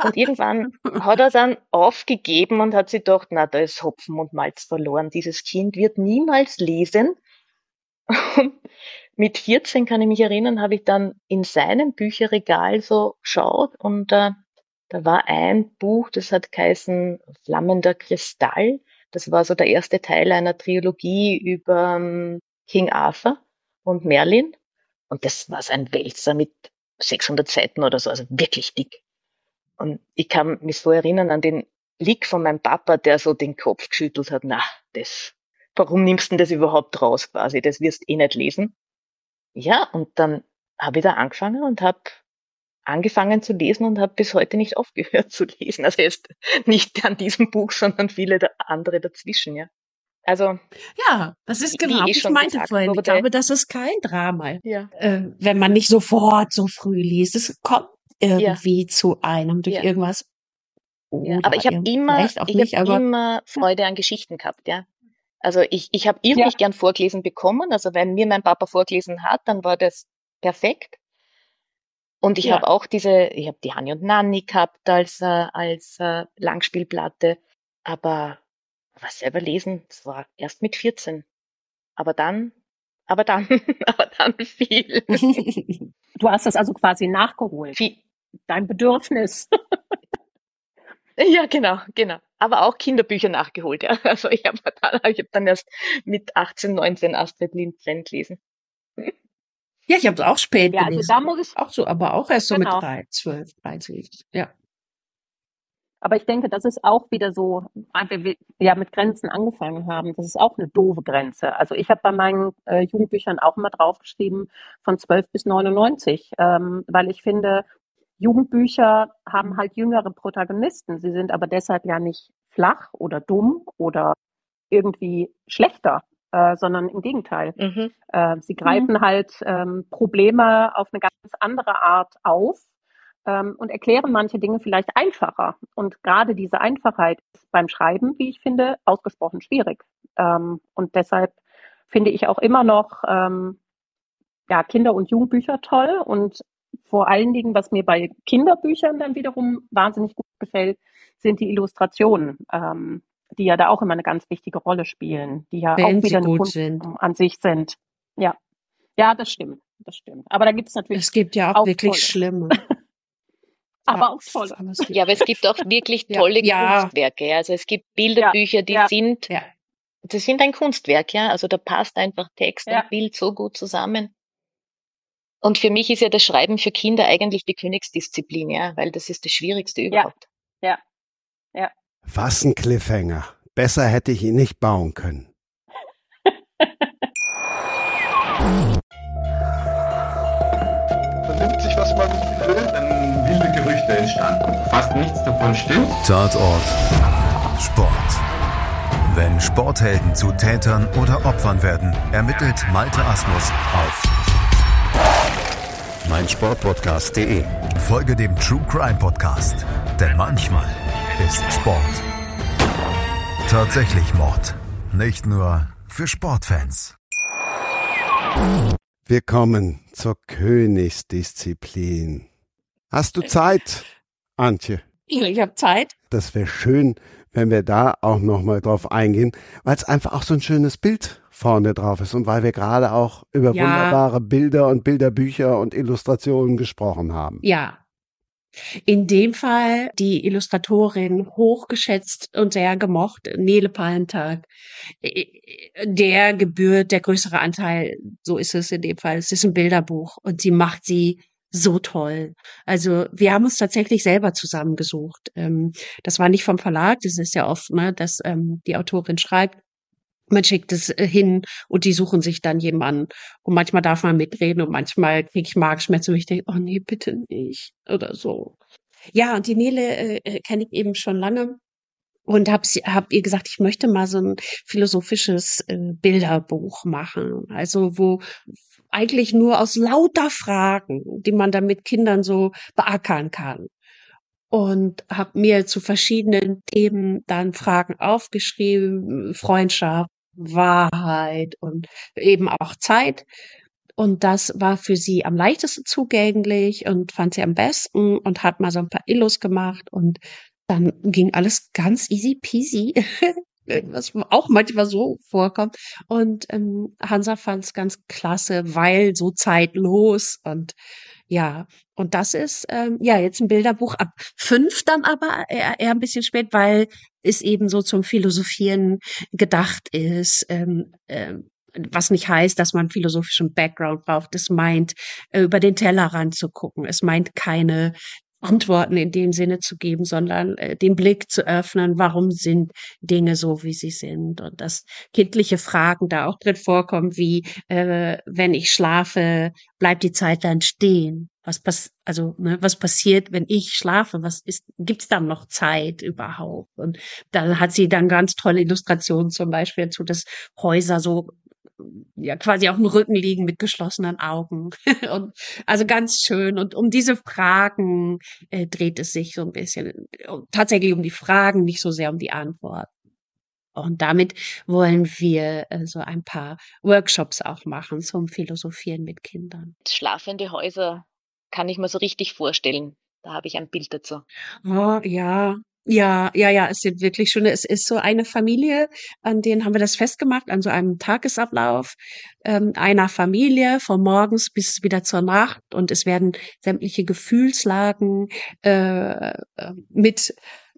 und irgendwann [LAUGHS] hat er dann aufgegeben und hat sich gedacht, na, da ist Hopfen und Malz verloren. Dieses Kind wird niemals lesen. Und [LAUGHS] mit 14 kann ich mich erinnern, habe ich dann in seinem Bücherregal so geschaut und äh, da war ein Buch, das hat geheißen Flammender Kristall. Das war so der erste Teil einer Trilogie über ähm, King Arthur und Merlin. Und das war so ein Wälzer mit 600 Seiten oder so, also wirklich dick. Und ich kann mich so erinnern an den Blick von meinem Papa, der so den Kopf geschüttelt hat, na, das, warum nimmst du denn das überhaupt raus quasi? Das wirst eh nicht lesen. Ja, und dann habe ich da angefangen und habe angefangen zu lesen und habe bis heute nicht aufgehört zu lesen. Also jetzt nicht an diesem Buch, sondern viele andere dazwischen, ja. Also ja, das ist genau. Ich, ich meinte vorhin, ich glaube, das ist kein Drama, ja. äh, wenn man nicht sofort so früh liest. Es kommt irgendwie ja. zu einem durch ja. irgendwas. Ja, aber ich habe immer, ich habe immer Freude an Geschichten gehabt, ja. Also ich, ich habe irgendwie gern vorgelesen bekommen. Also wenn mir mein Papa vorgelesen hat, dann war das perfekt. Und ich ja. habe auch diese, ich habe die Hani und Nanni gehabt als, äh, als äh, Langspielplatte, aber was selber lesen, das war erst mit 14. Aber dann aber dann, [LAUGHS] aber dann viel. [LAUGHS] Du hast das also quasi nachgeholt. viel. Dein Bedürfnis. Ja, genau, genau. Aber auch Kinderbücher nachgeholt, ja. Also ich habe dann, ich hab dann erst mit 18, 19 Astrid Lindgren gelesen. Ja, ich habe es auch spät Ja, also gelesen. da muss ich, Auch so, aber auch erst so Genau. mit drei, zwölf, dreizehn. Ja. aber ich denke, das ist auch wieder so, weil wir ja mit Grenzen angefangen haben, das ist auch eine doofe Grenze. Also ich habe bei meinen äh, Jugendbüchern auch immer draufgeschrieben von 12 bis 99, ähm, weil ich finde, Jugendbücher haben halt jüngere Protagonisten. Sie sind aber deshalb ja nicht flach oder dumm oder irgendwie schlechter, äh, sondern im Gegenteil. Mhm. Äh, sie greifen halt ähm, Probleme auf eine ganz andere Art auf ähm, und erklären manche Dinge vielleicht einfacher. Und gerade diese Einfachheit ist beim Schreiben, wie ich finde, ausgesprochen schwierig. Ähm, und deshalb finde ich auch immer noch ähm, ja, Kinder- und Jugendbücher toll. Und vor allen Dingen, was mir bei Kinderbüchern dann wiederum wahnsinnig gut gefällt, sind die Illustrationen, ähm, die ja da auch immer eine ganz wichtige Rolle spielen, die ja Wenn auch wieder gut Kunst sind. an sich sind. Ja, ja, das stimmt, das stimmt. Aber da gibt es natürlich Es gibt ja auch, Auch wirklich tolle. schlimme. [LAUGHS] aber Ja, auch tolle. aber es gibt- Ja, aber es gibt auch wirklich Ja. tolle Ja. Kunstwerke. Ja. Also es gibt Bilderbücher, die Ja. sind, Ja. das sind ein Kunstwerk, ja. Also da passt einfach Text Ja. und Bild so gut zusammen. Und für mich ist ja das Schreiben für Kinder eigentlich die Königsdisziplin, ja, weil das ist das Schwierigste überhaupt. Was ein Cliffhanger. Besser hätte ich ihn nicht bauen können. [LAUGHS] vernimmt sich, was man will. Dann wilde Gerüchte entstanden. Fast nichts davon stimmt. Tatort Sport. Wenn Sporthelden zu Tätern oder Opfern werden, ermittelt Malte Asmus auf meinsportpodcast.de. Folge dem True Crime Podcast, denn manchmal ist Sport tatsächlich Mord. Nicht nur für Sportfans. Wir kommen zur Königsdisziplin. Hast du Zeit, Antje? Ich habe Zeit. Das wäre schön, wenn wir da auch nochmal drauf eingehen, weil es einfach auch so ein schönes Bild vorne drauf ist und weil wir gerade auch über Ja. wunderbare Bilder und Bilderbücher und Illustrationen gesprochen haben. Ja. In dem Fall die Illustratorin hochgeschätzt und sehr gemocht, Nele Palentag. Äh, Der gebührt der größere Anteil, so ist es in dem Fall. Es ist ein Bilderbuch und sie macht sie so toll. Also wir haben uns tatsächlich selber zusammengesucht. Ähm, Das war nicht vom Verlag, das ist ja oft, ne, dass ähm, die Autorin schreibt, man schickt es äh, hin und die suchen sich dann jemanden. Und manchmal darf man mitreden und manchmal kriege ich Magenschmerzen und ich denke, oh nee, bitte nicht oder so. Ja, und die Nele äh, kenne ich eben schon lange und habe hab ihr gesagt, ich möchte mal so ein philosophisches äh, Bilderbuch machen. Also wo eigentlich nur aus lauter Fragen, die man dann mit Kindern so beackern kann. Und habe mir zu verschiedenen Themen dann Fragen aufgeschrieben, Freundschaft, Wahrheit und eben auch Zeit. Und das war für sie am leichtesten zugänglich und fand sie am besten und hat mal so ein paar Illus gemacht und dann ging alles ganz easy peasy, [LAUGHS] was auch manchmal so vorkommt. Und ähm, Hansa fand es ganz klasse, weil so zeitlos und ja, und das ist ähm, ja jetzt ein Bilderbuch ab fünf dann aber eher, eher ein bisschen spät, weil es eben so zum Philosophieren gedacht ist. Ähm, ähm, was nicht heißt, dass man philosophischen Background braucht. Es meint, äh, über den Tellerrand zu gucken. Es meint keine Antworten in dem Sinne zu geben, sondern äh, den Blick zu öffnen, warum sind Dinge so, wie sie sind und dass kindliche Fragen da auch drin vorkommen, wie äh, wenn ich schlafe, bleibt die Zeit dann stehen. Was pass also ne, was passiert, wenn ich schlafe? Was ist gibt's dann noch Zeit überhaupt? Und da hat sie dann ganz tolle Illustrationen zum Beispiel dazu, dass Häuser so ja quasi auf dem Rücken liegen mit geschlossenen Augen [LAUGHS] und also ganz schön und um diese Fragen äh, dreht es sich so ein bisschen tatsächlich um die Fragen nicht so sehr um die Antworten und damit wollen wir äh, so ein paar Workshops auch machen zum Philosophieren mit Kindern. Schlafende Häuser kann ich mir so richtig vorstellen. Da habe ich ein Bild dazu. Oh, ja, Ja, ja, ja, es sind wirklich schöne. Es ist so eine Familie, an denen haben wir das festgemacht, an so einem Tagesablauf ähm, einer Familie von morgens bis wieder zur Nacht und es werden sämtliche Gefühlslagen äh, äh mit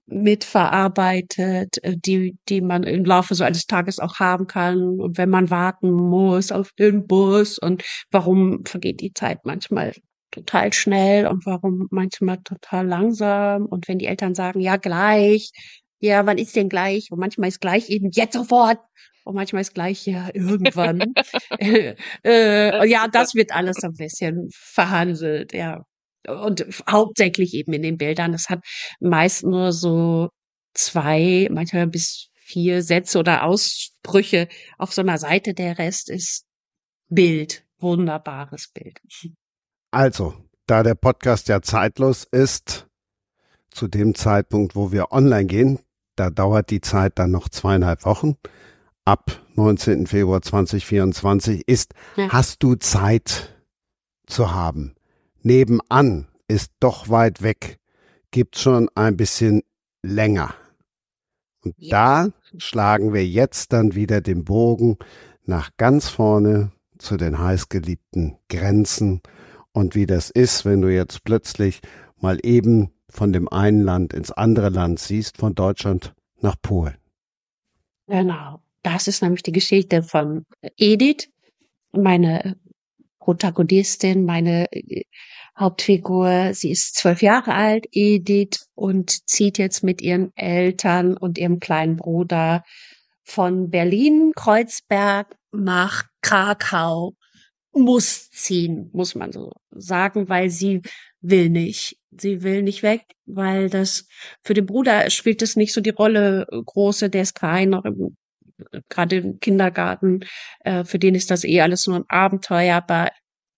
mitverarbeitet, äh, die, die man im Laufe so eines Tages auch haben kann. Und wenn man warten muss auf den Bus und warum vergeht die Zeit manchmal total schnell und warum manchmal total langsam. Und wenn die Eltern sagen, ja, gleich, ja, wann ist denn gleich? Und manchmal ist gleich eben jetzt sofort. Und manchmal ist gleich ja irgendwann. [LAUGHS] äh, ja, das wird alles ein bisschen verhandelt, ja. Und hauptsächlich eben in den Bildern. Es hat meist nur so zwei, manchmal bis vier Sätze oder Aussprüche auf so einer Seite. Der Rest ist Bild, wunderbares Bild. Also, da der Podcast ja zeitlos ist, zu dem Zeitpunkt, wo wir online gehen, da dauert die Zeit dann noch zweieinhalb Wochen. Ab 19. Februar 2024 ist, ja. hast du Zeit zu haben. Nebenan ist doch weit weg, gibt schon ein bisschen länger. Und ja. da schlagen wir jetzt dann wieder den Bogen nach ganz vorne zu den heißgeliebten Grenzen und wie das ist, wenn du jetzt plötzlich mal eben von dem einen Land ins andere Land siehst, von Deutschland nach Polen. Genau. Das ist nämlich die Geschichte von Edith, meine Protagonistin, meine äh, Hauptfigur. Sie ist zwölf Jahre alt, Edith, und zieht jetzt mit ihren Eltern und ihrem kleinen Bruder von Berlin, Kreuzberg nach Krakau muss ziehen, muss man so sagen, weil sie will nicht. Sie will nicht weg, weil das für den Bruder spielt es nicht so die Rolle große, der ist klein, noch im, äh, gerade im Kindergarten, äh, für den ist das eh alles nur ein Abenteuer, aber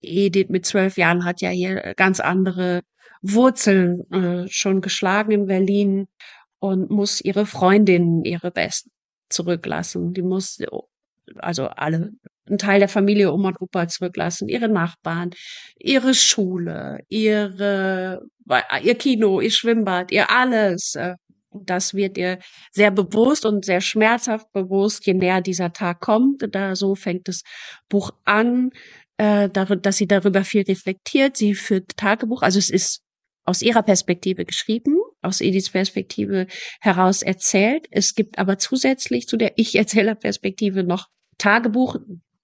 Edith mit zwölf Jahren hat ja hier ganz andere Wurzeln äh, schon geschlagen in Berlin und muss ihre Freundinnen, ihre Besten zurücklassen. Die muss also alle einen Teil der Familie Oma und Opa zurücklassen, ihre Nachbarn, ihre Schule, ihre, ihr Kino, ihr Schwimmbad, ihr alles. Äh, das wird ihr sehr bewusst und sehr schmerzhaft bewusst, je näher dieser Tag kommt. Da so fängt das Buch an, äh, dass sie darüber viel reflektiert. Sie führt Tagebuch, also es ist aus ihrer Perspektive geschrieben, aus Ediths Perspektive heraus erzählt. Es gibt aber zusätzlich zu der Ich-Erzähler-Perspektive noch Tagebuch,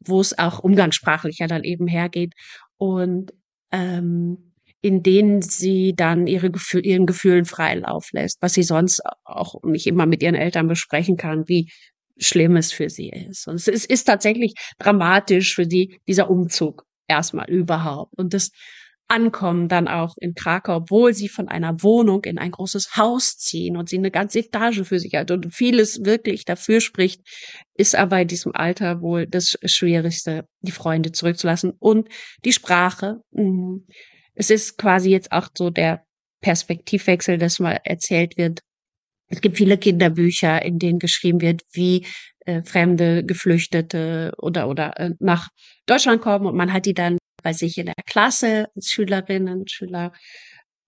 wo es auch umgangssprachlicher dann eben hergeht und ähm, in denen sie dann ihre Gefühl, ihren Gefühlen freien Lauf lässt, was sie sonst auch nicht immer mit ihren Eltern besprechen kann, wie schlimm es für sie ist. Und es ist, ist tatsächlich dramatisch für sie, dieser Umzug erstmal überhaupt. Und das ankommen dann auch in Krakau, obwohl sie von einer Wohnung in ein großes Haus ziehen und sie eine ganze Etage für sich hat und vieles wirklich dafür spricht, ist aber in diesem Alter wohl das Schwierigste, die Freunde zurückzulassen und die Sprache. Mm, es ist quasi jetzt auch so der Perspektivwechsel, dass mal erzählt wird. Es gibt viele Kinderbücher, in denen geschrieben wird, wie äh, fremde Geflüchtete oder oder äh, nach Deutschland kommen und man hat die dann bei sich in der Klasse als Schülerinnen und Schüler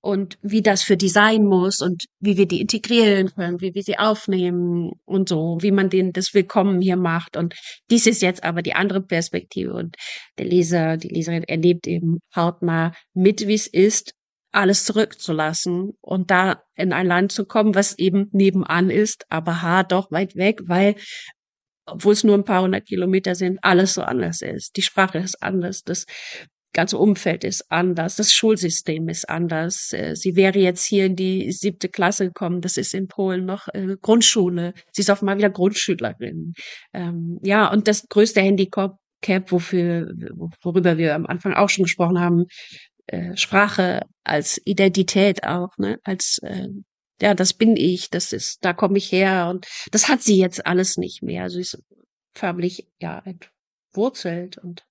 und wie das für die sein muss und wie wir die integrieren können, wie wir sie aufnehmen und so, wie man denen das Willkommen hier macht. Und dies ist jetzt aber die andere Perspektive und der Leser, die Leserin erlebt eben hautnah mit, wie es ist, alles zurückzulassen und da in ein Land zu kommen, was eben nebenan ist, aber hart doch weit weg, weil obwohl es nur ein paar hundert Kilometer sind, alles so anders ist. Die Sprache ist anders, das ganze Umfeld ist anders, das Schulsystem ist anders. Äh, sie wäre jetzt hier in die siebte Klasse gekommen, das ist in Polen noch äh, Grundschule. Sie ist auf mal wieder Grundschülerin. Ähm, ja, und das größte Handicap, wofür, worüber wir am Anfang auch schon gesprochen haben, äh, Sprache als Identität auch, ne, als ja, das bin ich, das ist, da komme ich her und das hat sie jetzt alles nicht mehr. Sie ist förmlich, ja, entwurzelt und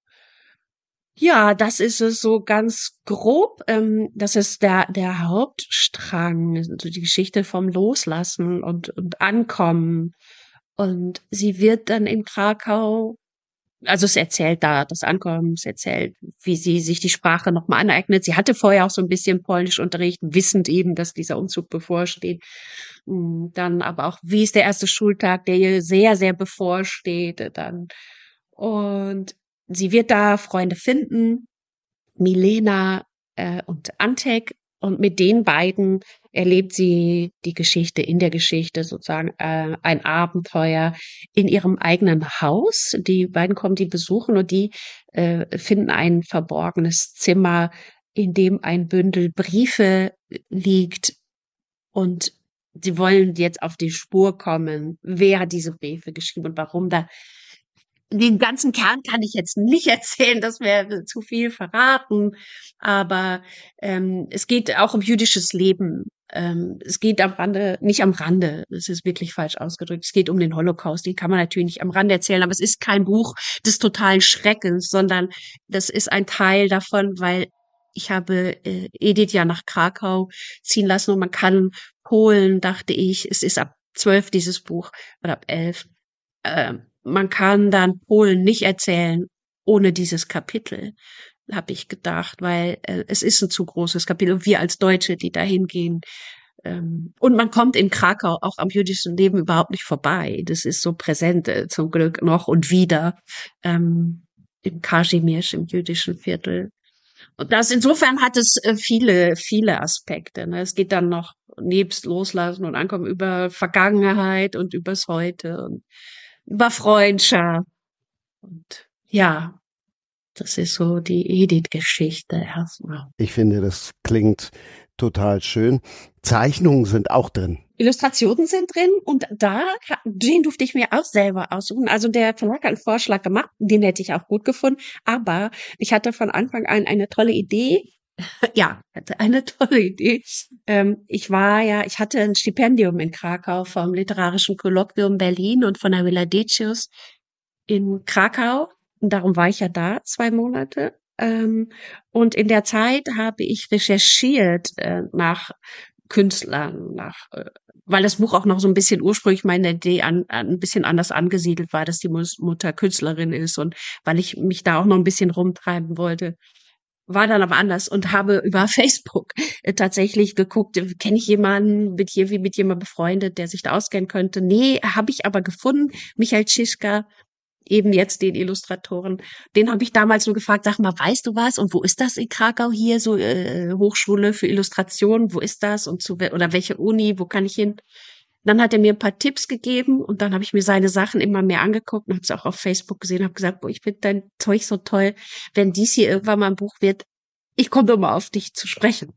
ja, das ist es so ganz grob. Ähm, das ist der, der Hauptstrang, also die Geschichte vom Loslassen und, und Ankommen. Und sie wird dann in Krakau also es erzählt da das Ankommen, es erzählt, wie sie sich die Sprache nochmal aneignet. Sie hatte vorher auch so ein bisschen Polnischunterricht, wissend eben, dass dieser Umzug bevorsteht. Hm, dann aber auch, wie ist der erste Schultag, der ihr sehr, sehr bevorsteht. Dann und sie wird da Freunde finden, Milena äh, und Antek. Und mit den beiden erlebt sie die Geschichte in der Geschichte, sozusagen äh, ein Abenteuer in ihrem eigenen Haus. Die beiden kommen die besuchen und die äh, finden ein verborgenes Zimmer, in dem ein Bündel Briefe liegt und sie wollen jetzt auf die Spur kommen. Wer hat diese Briefe geschrieben und warum da den ganzen Kern kann ich jetzt nicht [LAUGHS] erzählen, das wäre zu viel verraten. Aber ähm, es geht auch um jüdisches Leben. Ähm, es geht am Rande, nicht am Rande, das ist wirklich falsch ausgedrückt. Es geht um den Holocaust, den kann man natürlich nicht am Rande erzählen, aber es ist kein Buch des totalen Schreckens, sondern das ist ein Teil davon, weil ich habe äh, Edith ja nach Krakau ziehen lassen und man kann Polen, dachte ich, es ist ab zwölf dieses Buch oder ab elf. Ähm, man kann dann Polen nicht erzählen ohne dieses Kapitel, habe ich gedacht, weil äh, es ist ein zu großes Kapitel. Wir als Deutsche, die da hingehen. Ähm, und man kommt in Krakau auch am jüdischen Leben überhaupt nicht vorbei. Das ist so präsent äh, zum Glück noch und wieder ähm, im Kazimierz, im jüdischen Viertel. Und das insofern hat es äh, viele, viele Aspekte. Ne? Es geht dann noch nebst Loslassen und Ankommen über Vergangenheit und übers Heute und über Freundschaft. Und ja, das ist so die Edith-Geschichte erstmal. Ich finde, das klingt total schön. Zeichnungen sind auch drin. Illustrationen sind drin und da, den durfte ich mir auch selber aussuchen. Also der Verlag hat einen Vorschlag gemacht, den hätte ich auch gut gefunden, aber ich hatte von Anfang an eine tolle Idee. [LAUGHS] ja, eine tolle Idee. Ähm, ich war ja, ich hatte ein Stipendium in Krakau vom Literarischen Kolloquium Berlin und von der Villa Decius in Krakau. Und darum war ich ja da zwei Monate. Ähm, und in der Zeit habe ich recherchiert äh, nach Künstlern, nach, äh, weil das Buch auch noch so ein bisschen ursprünglich meine Idee an, ein bisschen anders angesiedelt war, dass die Mutter Künstlerin ist und weil ich mich da auch noch ein bisschen rumtreiben wollte war dann aber anders und habe über [LAUGHS] Facebook äh, tatsächlich geguckt, kenne ich jemanden, bin ich irgendwie mit jemandem befreundet, der sich da auskennen könnte. Nee, habe ich aber gefunden, Michael Tschischka, eben jetzt den Illustratoren. Den habe ich damals nur gefragt, sag mal, weißt du was? Und wo ist das in Krakau hier, so äh, Hochschule für Illustration, wo ist das und zu oder welche Uni, wo kann ich hin? Dann hat er mir ein paar Tipps gegeben und dann habe ich mir seine Sachen immer mehr angeguckt und habe es auch auf Facebook gesehen, habe gesagt, boah, ich finde dein Zeug so toll. Wenn dies hier irgendwann mal ein Buch wird, ich komme immer auf dich zu sprechen,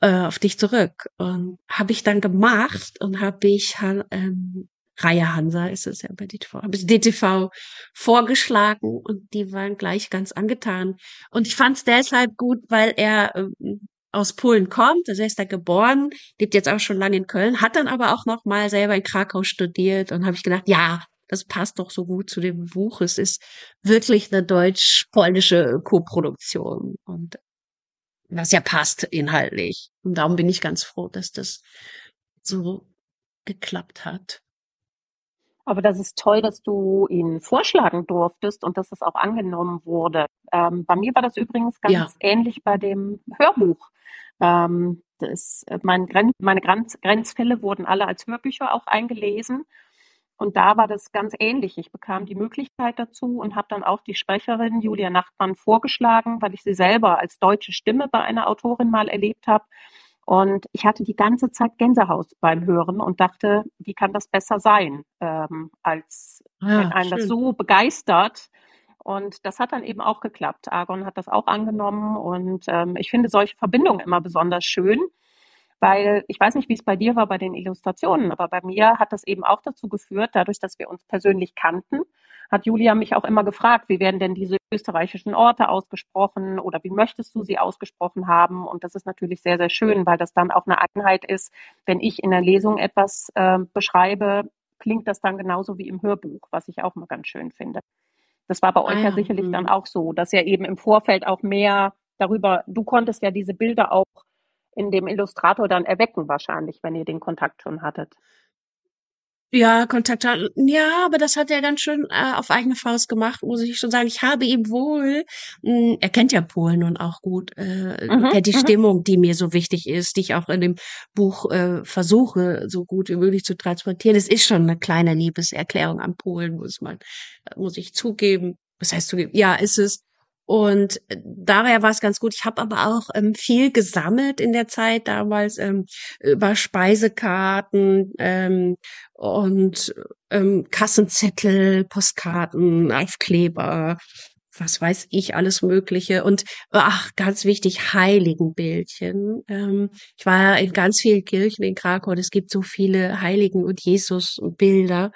äh, auf dich zurück. Und habe ich dann gemacht und habe ich ähm, Reihe Hansa ist es ja bei DTV, habe ich DTV vorgeschlagen und die waren gleich ganz angetan. Und ich fand es deshalb gut, weil er ähm, aus Polen kommt, also er ist da geboren, lebt jetzt auch schon lange in Köln, hat dann aber auch noch mal selber in Krakau studiert und habe ich gedacht, ja, das passt doch so gut zu dem Buch. Es ist wirklich eine deutsch-polnische Koproduktion und was ja passt inhaltlich. Und darum bin ich ganz froh, dass das so geklappt hat. Aber das ist toll, dass du ihn vorschlagen durftest und dass es auch angenommen wurde. Ähm, bei mir war das übrigens ganz ja. ähnlich bei dem Hörbuch. Ähm, das, äh, mein Grenz, meine Grenz, Grenzfälle wurden alle als Hörbücher auch eingelesen. Und da war das ganz ähnlich. Ich bekam die Möglichkeit dazu und habe dann auch die Sprecherin Julia Nachtmann vorgeschlagen, weil ich sie selber als deutsche Stimme bei einer Autorin mal erlebt habe. Und ich hatte die ganze Zeit Gänsehaut beim Hören und dachte, wie kann das besser sein, ähm, als ja, wenn einen schön. das so begeistert, und das hat dann eben auch geklappt. Argon hat das auch angenommen und ähm, ich finde solche Verbindungen immer besonders schön, weil ich weiß nicht, wie es bei dir war bei den Illustrationen, aber bei mir hat das eben auch dazu geführt, dadurch, dass wir uns persönlich kannten, hat Julia mich auch immer gefragt, wie werden denn diese österreichischen Orte ausgesprochen oder wie möchtest du sie ausgesprochen haben? Und das ist natürlich sehr, sehr schön, weil das dann auch eine Einheit ist. Wenn ich in der Lesung etwas äh, beschreibe, klingt das dann genauso wie im Hörbuch, was ich auch mal ganz schön finde. Das war bei euch ah, ja sicherlich dann mhm. auch so, dass ihr eben im Vorfeld auch mehr darüber, du konntest ja diese Bilder auch in dem Illustrator dann erwecken wahrscheinlich, wenn ihr den Kontakt schon hattet. Ja, Kontakt hat, ja, aber das hat er ganz schön äh, auf eigene Faust gemacht, muss ich schon sagen. Ich habe ihm wohl, mh, hm, er kennt ja Polen und auch gut, äh, mhm, kennt die mhm. Stimmung, die mir so wichtig ist, die ich auch in dem Buch äh, versuche, so gut wie möglich zu transportieren. Es ist schon eine kleine Liebeserklärung an Polen, muss man, muss ich zugeben. Was heißt zugeben? Ja, ist es. Und äh, daher war es ganz gut. Ich habe aber auch ähm, viel gesammelt in der Zeit damals ähm, über Speisekarten ähm, und ähm, Kassenzettel, Postkarten, Aufkleber, was weiß ich, alles Mögliche. Und ach, ganz wichtig, Heiligenbildchen. Ähm, ich war ja in ganz vielen Kirchen in Krakau und es gibt so viele Heiligen und Jesus und Bilder.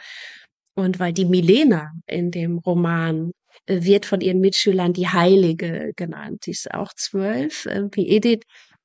Und weil die Milena in dem Roman wird von ihren Mitschülern die Heilige genannt. Sie ist auch zwölf, äh, wie Edith,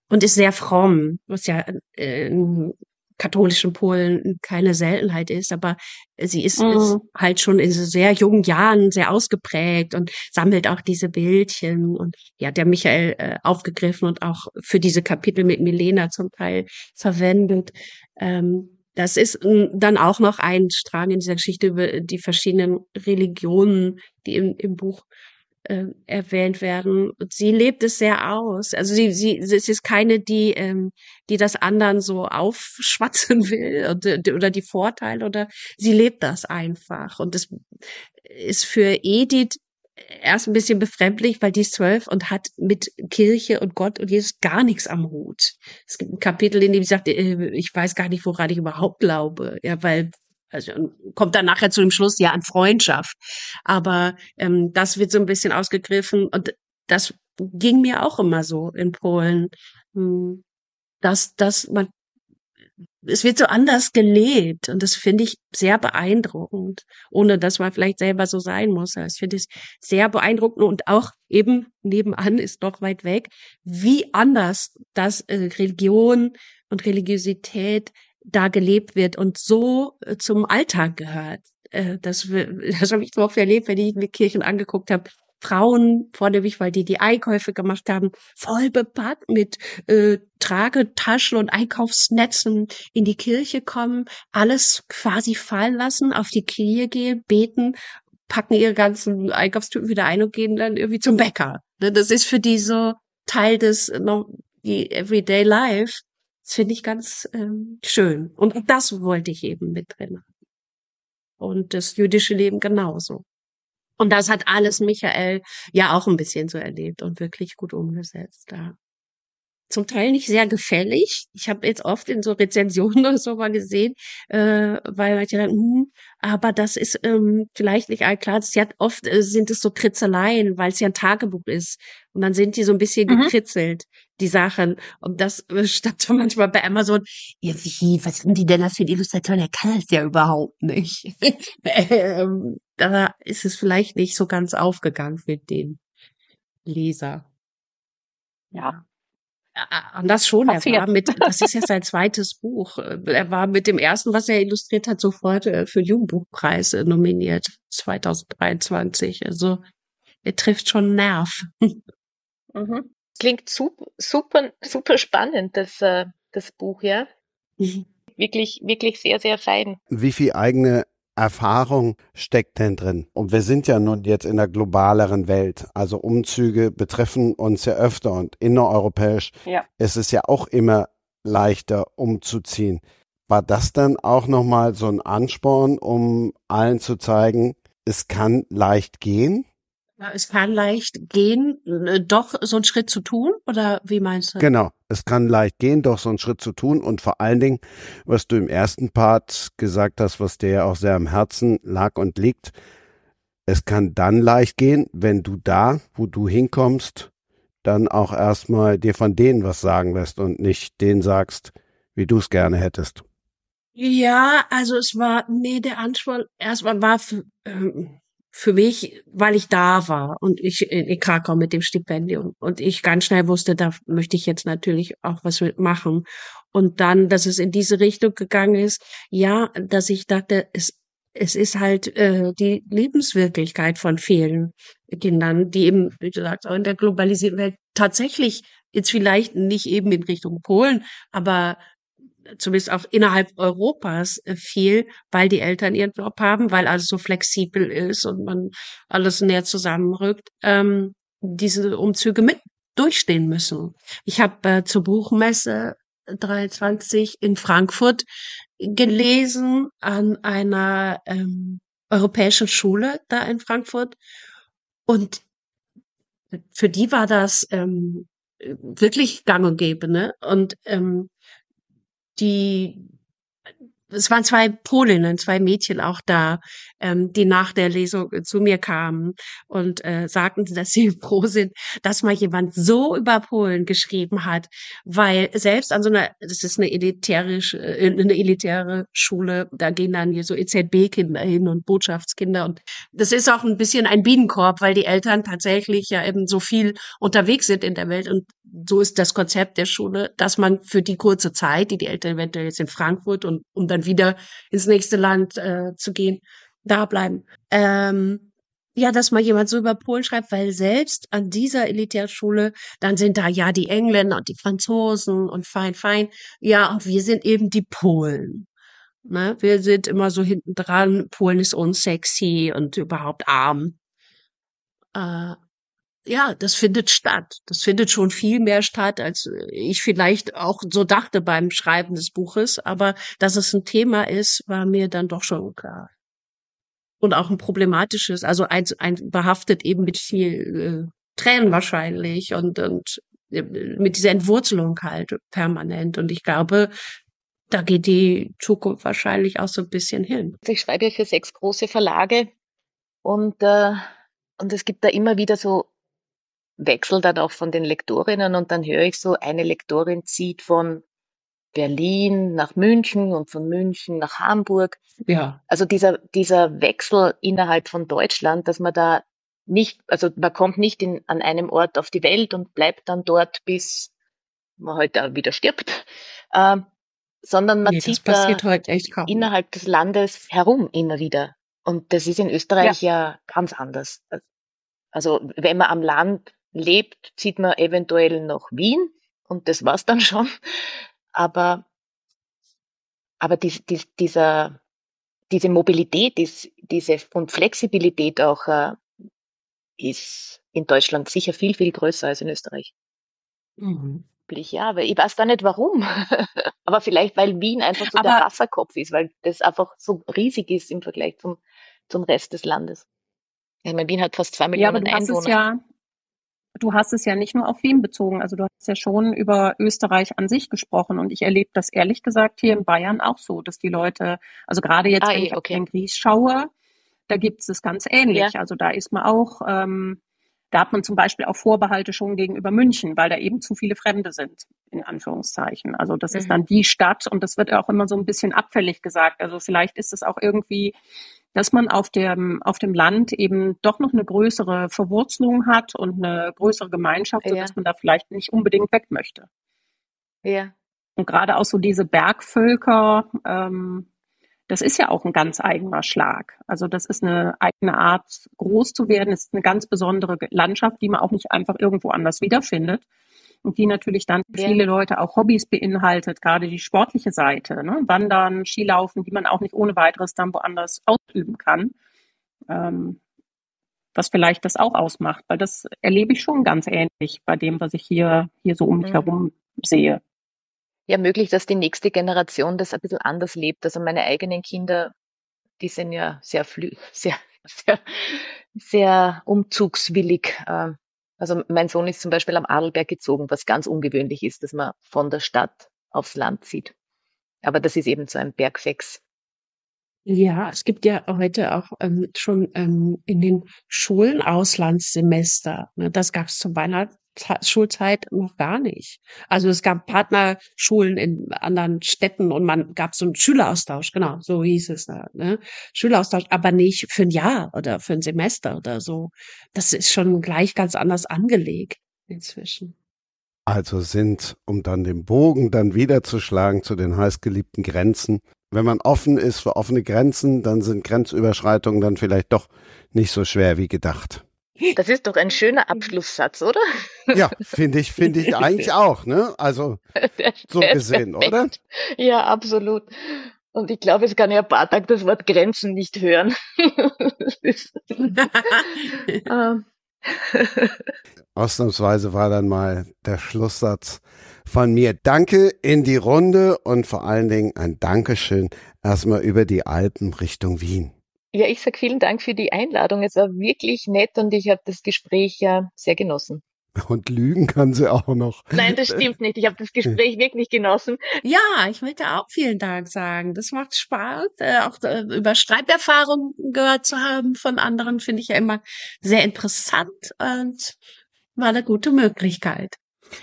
und ist sehr fromm, was ja äh, in katholischen Polen keine Seltenheit ist, aber sie ist, mhm. ist halt schon in sehr jungen Jahren sehr ausgeprägt und sammelt auch diese Bildchen und ja, der Michael äh, aufgegriffen und auch für diese Kapitel mit Milena zum Teil verwendet. Ähm, das ist hm, dann auch noch ein Strang in dieser Geschichte über die verschiedenen Religionen, die im, im Buch äh, erwähnt werden. Und sie lebt es sehr aus. Also sie, sie, sie ist keine, die, ähm, die das anderen so aufschwatzen [LAUGHS] will oder, oder die Vorteile oder sie lebt das einfach. Und das ist für Edith erst ein bisschen befremdlich, weil die ist zwölf und hat mit Kirche und Gott und Jesus gar nichts am Hut. Es gibt ein Kapitel, in dem sie sagt, äh, ich weiß gar nicht, woran ich überhaupt glaube. Ja, weil also kommt dann nachher zu dem Schluss ja an Freundschaft. Aber ähm, das wird so ein bisschen ausgegriffen und das ging mir auch immer so in Polen, hm, dass, dass man es wird so anders gelebt und das finde ich sehr beeindruckend, ohne dass man vielleicht selber so sein muss. Also ich finde es sehr beeindruckend und auch eben nebenan ist doch weit weg, wie anders das äh, Religion und Religiosität da gelebt wird und so äh, zum Alltag gehört. Äh, das [LAUGHS] das habe ich so oft erlebt, wenn ich mir Kirchen angeguckt habe. Frauen vornehmlich, weil die die Einkäufe gemacht haben, voll bepackt mit äh, Tragetaschen und Einkaufsnetzen in die Kirche kommen, alles quasi fallen lassen, auf die Knie gehen, beten, packen ihre ganzen Einkaufstüten wieder ein und gehen dann irgendwie zum Bäcker. Ne, das ist für die so Teil des die Everyday Life. Das finde ich ganz ähm, schön. Und das wollte ich eben mit drin. Und das jüdische Leben genauso. Und das hat alles Michael ja auch ein bisschen so erlebt und wirklich gut umgesetzt. Ja. Zum Teil nicht sehr gefällig. Ich habe jetzt oft in so Rezensionen [LAUGHS] oder so mal gesehen, äh, weil manche dann, hm, aber das ist ähm, vielleicht nicht all klar. Sie hat oft äh, sind es so Kritzeleien, weil es ja ein Tagebuch ist. Und dann sind die so ein bisschen mhm. gekritzelt, die Sachen. Und das äh, [LAUGHS] stand so manchmal bei Amazon, ja, wie, was sind die denn das für die Illustration? Er kann das ja überhaupt nicht. [LAUGHS] ähm, da ist es vielleicht nicht so ganz aufgegangen für den Leser. Ja. Und das schon, er war mit, das ist jetzt sein zweites Buch. Er war mit dem ersten, was er illustriert hat, sofort äh, für den Jugendbuchpreis äh, nominiert, 2023. Also, er trifft schon Nerv. [LAUGHS] Mhm. Klingt super, super, super spannend, das, äh, das Buch, ja. Mhm. Wirklich, wirklich sehr, sehr fein. Wie viel eigene Erfahrung steckt denn drin? Und wir sind ja nun jetzt in der globaleren Welt. Also Umzüge betreffen uns ja öfter und innereuropäisch ja. ist es ja auch immer leichter umzuziehen. War das dann auch nochmal so ein Ansporn, um allen zu zeigen, es kann leicht gehen? Ja, es kann leicht gehen, äh, doch so einen Schritt zu tun, oder wie meinst du? Genau, es kann leicht gehen, doch so einen Schritt zu tun und vor allen Dingen, was du im ersten Part gesagt hast, was dir ja auch sehr am Herzen lag und liegt, es kann dann leicht gehen, wenn du da, wo du hinkommst, dann auch erstmal dir von denen was sagen lässt und nicht denen sagst, wie du es gerne hättest. Ja, also es war, nee, der Ansporn erstmal war, ähm, für mich, weil ich da war und ich in Krakau mit dem Stipendium und ich ganz schnell wusste, da möchte ich jetzt natürlich auch was mitmachen. Und dann, dass es in diese Richtung gegangen ist, ja, dass ich dachte, es, es ist halt äh, die Lebenswirklichkeit von vielen Kindern, die eben, wie gesagt, auch in der globalisierten Welt tatsächlich jetzt vielleicht nicht eben in Richtung Polen, aber zumindest auch innerhalb Europas äh, viel, weil die Eltern ihren Job haben, weil alles so flexibel ist und man alles näher zusammenrückt, ähm, diese Umzüge mit durchstehen müssen. Ich habe äh, zur Buchmesse 23 in Frankfurt gelesen an einer ähm, europäischen Schule da in Frankfurt und für die war das ähm, wirklich gang und gäbe, ne? Und ähm, die es waren zwei Polinnen, zwei Mädchen auch da, ähm, die nach der Lesung zu mir kamen und äh, sagten, dass sie [LAUGHS] froh sind, dass mal jemand so über Polen geschrieben hat, weil selbst an so einer, das ist eine elitäre, äh, eine elitäre Schule, da gehen dann hier so EZB-Kinder hin und Botschaftskinder und das ist auch ein bisschen ein Bienenkorb, weil die Eltern tatsächlich ja eben so viel unterwegs sind in der Welt und so ist das Konzept der Schule, dass man für die kurze Zeit, die die Eltern eventuell jetzt in Frankfurt und um dann wieder ins nächste Land äh, zu gehen, da bleiben. Ähm, ja, dass mal jemand so über Polen schreibt, weil selbst an dieser Elitärschule, dann sind da ja die Engländer und die Franzosen und fein, fein. Ja, wir sind eben die Polen. Ne? Wir sind immer so hinten dran. Polen ist unsexy und überhaupt arm. Äh, ja, das findet statt. Das findet schon viel mehr statt, als ich vielleicht auch so dachte beim Schreiben des Buches. Aber dass es ein Thema ist, war mir dann doch schon klar. Und auch ein problematisches, also ein, ein behaftet eben mit viel äh, Tränen wahrscheinlich und, und äh, mit dieser Entwurzelung halt permanent. Und ich glaube, da geht die Zukunft wahrscheinlich auch so ein bisschen hin. Ich schreibe ja für sechs große Verlage und, äh, und es gibt da immer wieder so wechsle dann auch von den Lektorinnen und dann höre ich so, eine Lektorin zieht von Berlin nach München und von München nach Hamburg. Ja. Also dieser, dieser Wechsel innerhalb von Deutschland, dass man da nicht, also man kommt nicht in, an einem Ort auf die Welt und bleibt dann dort, bis man heute halt wieder stirbt, äh, sondern man nee, zieht da innerhalb des Landes herum immer wieder. Und das ist in Österreich ja, ja ganz anders. Also wenn man am Land lebt, zieht man eventuell nach Wien und das war's dann schon. Aber, aber die, die, dieser, diese Mobilität ist, diese und Flexibilität auch äh, ist in Deutschland sicher viel, viel größer als in Österreich. Mhm. Ja, aber ich weiß gar nicht warum. [LAUGHS] aber vielleicht, weil Wien einfach so aber der Wasserkopf ist, weil das einfach so riesig ist im Vergleich zum, zum Rest des Landes. Ich meine, Wien hat fast zwei Millionen ja, aber du Einwohner. Hast es ja, du hast es ja nicht nur auf Wien bezogen, also du hast ja schon über Österreich an sich gesprochen und ich erlebe das ehrlich gesagt hier in Bayern auch so, dass die Leute, also gerade jetzt, ah, wenn ich okay. auf den Gries schaue, da gibt es das ganz ähnlich. Ja. Also da ist man auch, ähm, da hat man zum Beispiel auch Vorbehalte schon gegenüber München, weil da eben zu viele Fremde sind, in Anführungszeichen. Also das mhm. ist dann die Stadt und das wird auch immer so ein bisschen abfällig gesagt. Also vielleicht ist es auch irgendwie dass man auf dem, auf dem Land eben doch noch eine größere Verwurzelung hat und eine größere Gemeinschaft, ja. sodass man da vielleicht nicht unbedingt weg möchte. Ja. Und gerade auch so diese Bergvölker, ähm, das ist ja auch ein ganz eigener Schlag. Also das ist eine eigene Art, groß zu werden, ist eine ganz besondere Landschaft, die man auch nicht einfach irgendwo anders wiederfindet und die natürlich dann für viele Leute auch Hobbys beinhaltet, gerade die sportliche Seite, ne? Wandern, Skilaufen, die man auch nicht ohne weiteres dann woanders ausüben kann. Ähm, was vielleicht das auch ausmacht, weil das erlebe ich schon ganz ähnlich bei dem, was ich hier, hier so um mich mhm. herum sehe. Ja, möglich, dass die nächste Generation das ein bisschen anders lebt. Also meine eigenen Kinder, die sind ja sehr, [LAUGHS] sehr, sehr, sehr umzugswillig. Äh, also mein Sohn ist zum Beispiel am Adelberg gezogen, was ganz ungewöhnlich ist, dass man von der Stadt aufs Land zieht. Aber das ist eben so ein Bergfex. Ja, es gibt ja heute auch ähm, schon ähm, in den Schulen Auslandssemester. Ne? Das gab es zu meiner Schulzeit noch gar nicht. Also es gab Partnerschulen in anderen Städten und man gab so einen Schüleraustausch, genau, so hieß es da. Ne? Schüleraustausch, aber nicht für ein Jahr oder für ein Semester oder so. Das ist schon gleich ganz anders angelegt inzwischen. Also sind, um dann den Bogen dann wieder zu schlagen zu den heißgeliebten Grenzen, wenn man offen ist für offene Grenzen, dann sind Grenzüberschreitungen dann vielleicht doch nicht so schwer wie gedacht. Das ist doch ein schöner [LAUGHS] Abschlusssatz, oder? Ja, finde ich, finde ich eigentlich auch, ne? Also, so gesehen, perfekt. oder? Ja, absolut. Und ich glaube, es kann ja ein paar Tage das Wort Grenzen nicht hören. Ähm. [LAUGHS] Ausnahmsweise war dann mal der Schlusssatz von mir. Danke in die Runde und vor allen Dingen ein Dankeschön erstmal über die Alpen Richtung Wien. Ja, ich sage vielen Dank für die Einladung. Es war wirklich nett und ich habe das Gespräch ja sehr genossen. Und lügen kann sie auch noch. Nein, das stimmt nicht. Ich habe das Gespräch wirklich genossen. Ja, ich möchte auch vielen Dank sagen. Das macht Spaß. Äh, auch äh, über Schreiberfahrungen gehört zu haben von anderen, finde ich ja immer sehr interessant und war eine gute Möglichkeit.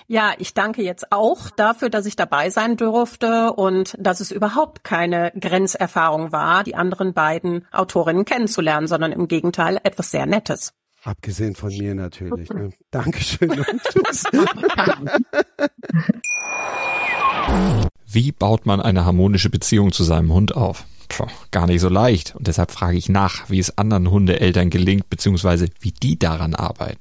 Ja, ich danke jetzt auch dafür, dass ich dabei sein durfte und dass es überhaupt keine Grenzerfahrung war, die anderen beiden Autorinnen kennenzulernen, sondern im Gegenteil etwas sehr Nettes. Abgesehen von mir natürlich. Ne? Dankeschön und [LAUGHS] tschüss. Wie baut man eine harmonische Beziehung zu seinem Hund auf? Puh, gar nicht so leicht. Und deshalb frage ich nach, wie es anderen Hundeeltern gelingt, beziehungsweise wie die daran arbeiten.